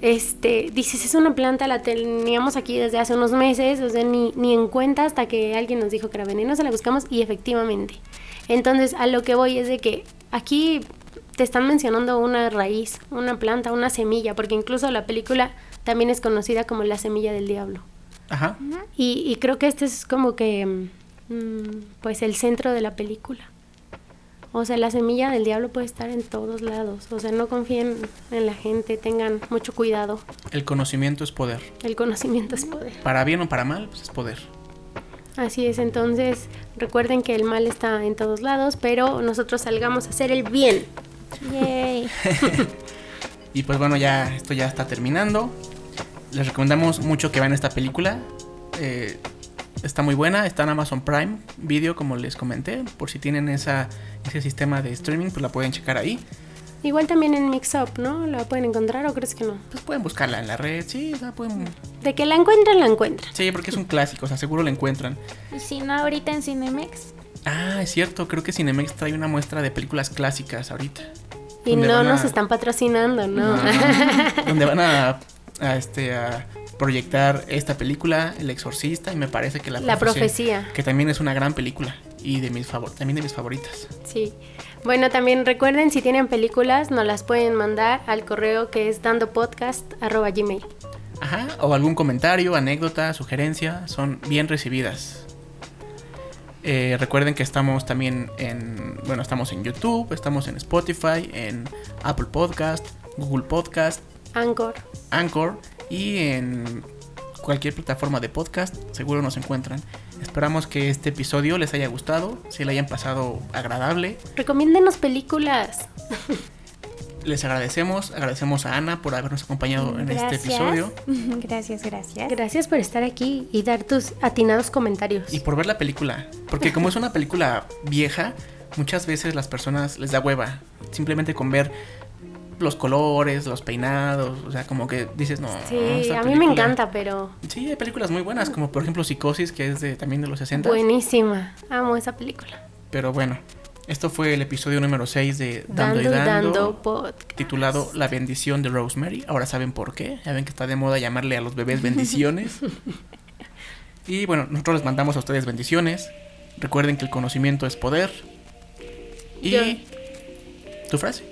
este, dices, es una planta, la teníamos aquí desde hace unos meses, o sea, ni, ni en cuenta hasta que alguien nos dijo que era venenosa, la buscamos y efectivamente. Entonces, a lo que voy es de que aquí te están mencionando una raíz, una planta, una semilla, porque incluso la película también es conocida como la semilla del diablo. Ajá. Y, y creo que este es como que, mm, pues, el centro de la película. O sea, la semilla del diablo puede estar en todos lados. O sea, no confíen en la gente, tengan mucho cuidado. El conocimiento es poder. El conocimiento es poder. Para bien o para mal, pues es poder. Así es, entonces recuerden que el mal está en todos lados, pero nosotros salgamos a hacer el bien. Yay. Y pues bueno, ya esto ya está terminando. Les recomendamos mucho que vean esta película. Eh, está muy buena, está en Amazon Prime Video, como les comenté. Por si tienen esa, ese sistema de streaming, pues la pueden checar ahí. Igual también en Mix Up, ¿no? ¿La pueden encontrar o crees que no? Pues pueden buscarla en la red, sí, o sea, pueden... De que la encuentran, la encuentran. Sí, porque es un clásico, o sea, seguro la encuentran. Y si no, ahorita en Cinemex. Ah, es cierto, creo que Cinemex trae una muestra de películas clásicas ahorita. Y no a- nos están patrocinando, ¿no? No, donde van a, a, este, a proyectar esta película, El Exorcista, y me parece que La, La profecía. que también es una gran película y de mis favor también de mis favoritas. Sí. Bueno, también recuerden, si tienen películas, nos las pueden mandar al correo que es dandopodcast.gmail. Ajá, o algún comentario, anécdota, sugerencia, son bien recibidas. Eh, recuerden que estamos también en, bueno, estamos en YouTube, estamos en Spotify, en Apple Podcast, Google Podcast, Anchor. Anchor y en cualquier plataforma de podcast, seguro nos encuentran. Esperamos que este episodio les haya gustado, si le hayan pasado agradable. Recomiéndenos películas. Les agradecemos, agradecemos a Ana por habernos acompañado en este episodio gracias, gracias. Gracias por estar aquí y dar tus atinados comentarios. y por ver la película, porque como es una película vieja, muchas veces las personas les da hueva, simplemente con ver los colores, los peinados, o sea, como que dices, no, Sí, esta a mí me encanta, pero Sí, hay películas muy buenas, como por ejemplo Psicosis, que es de, también de los 60. buenísima. Amo esa película. Pero bueno, esto fue el episodio número 6 de Dando, Dando y Dando, Dando podcast. titulado La bendición de Rosemary. Ahora saben por qué. Ya ven que está de moda llamarle a los bebés bendiciones. y bueno, nosotros les mandamos a ustedes bendiciones. Recuerden que el conocimiento es poder. Y Yo- tu frase.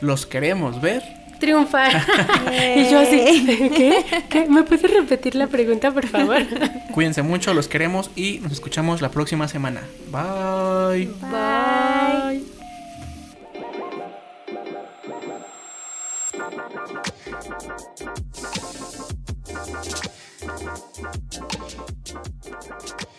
Los queremos ver. Triunfar. y yo así, ¿qué? ¿Qué? ¿Me puedes repetir la pregunta, por favor? Cuídense mucho, los queremos y nos escuchamos la próxima semana. Bye. Bye. Thank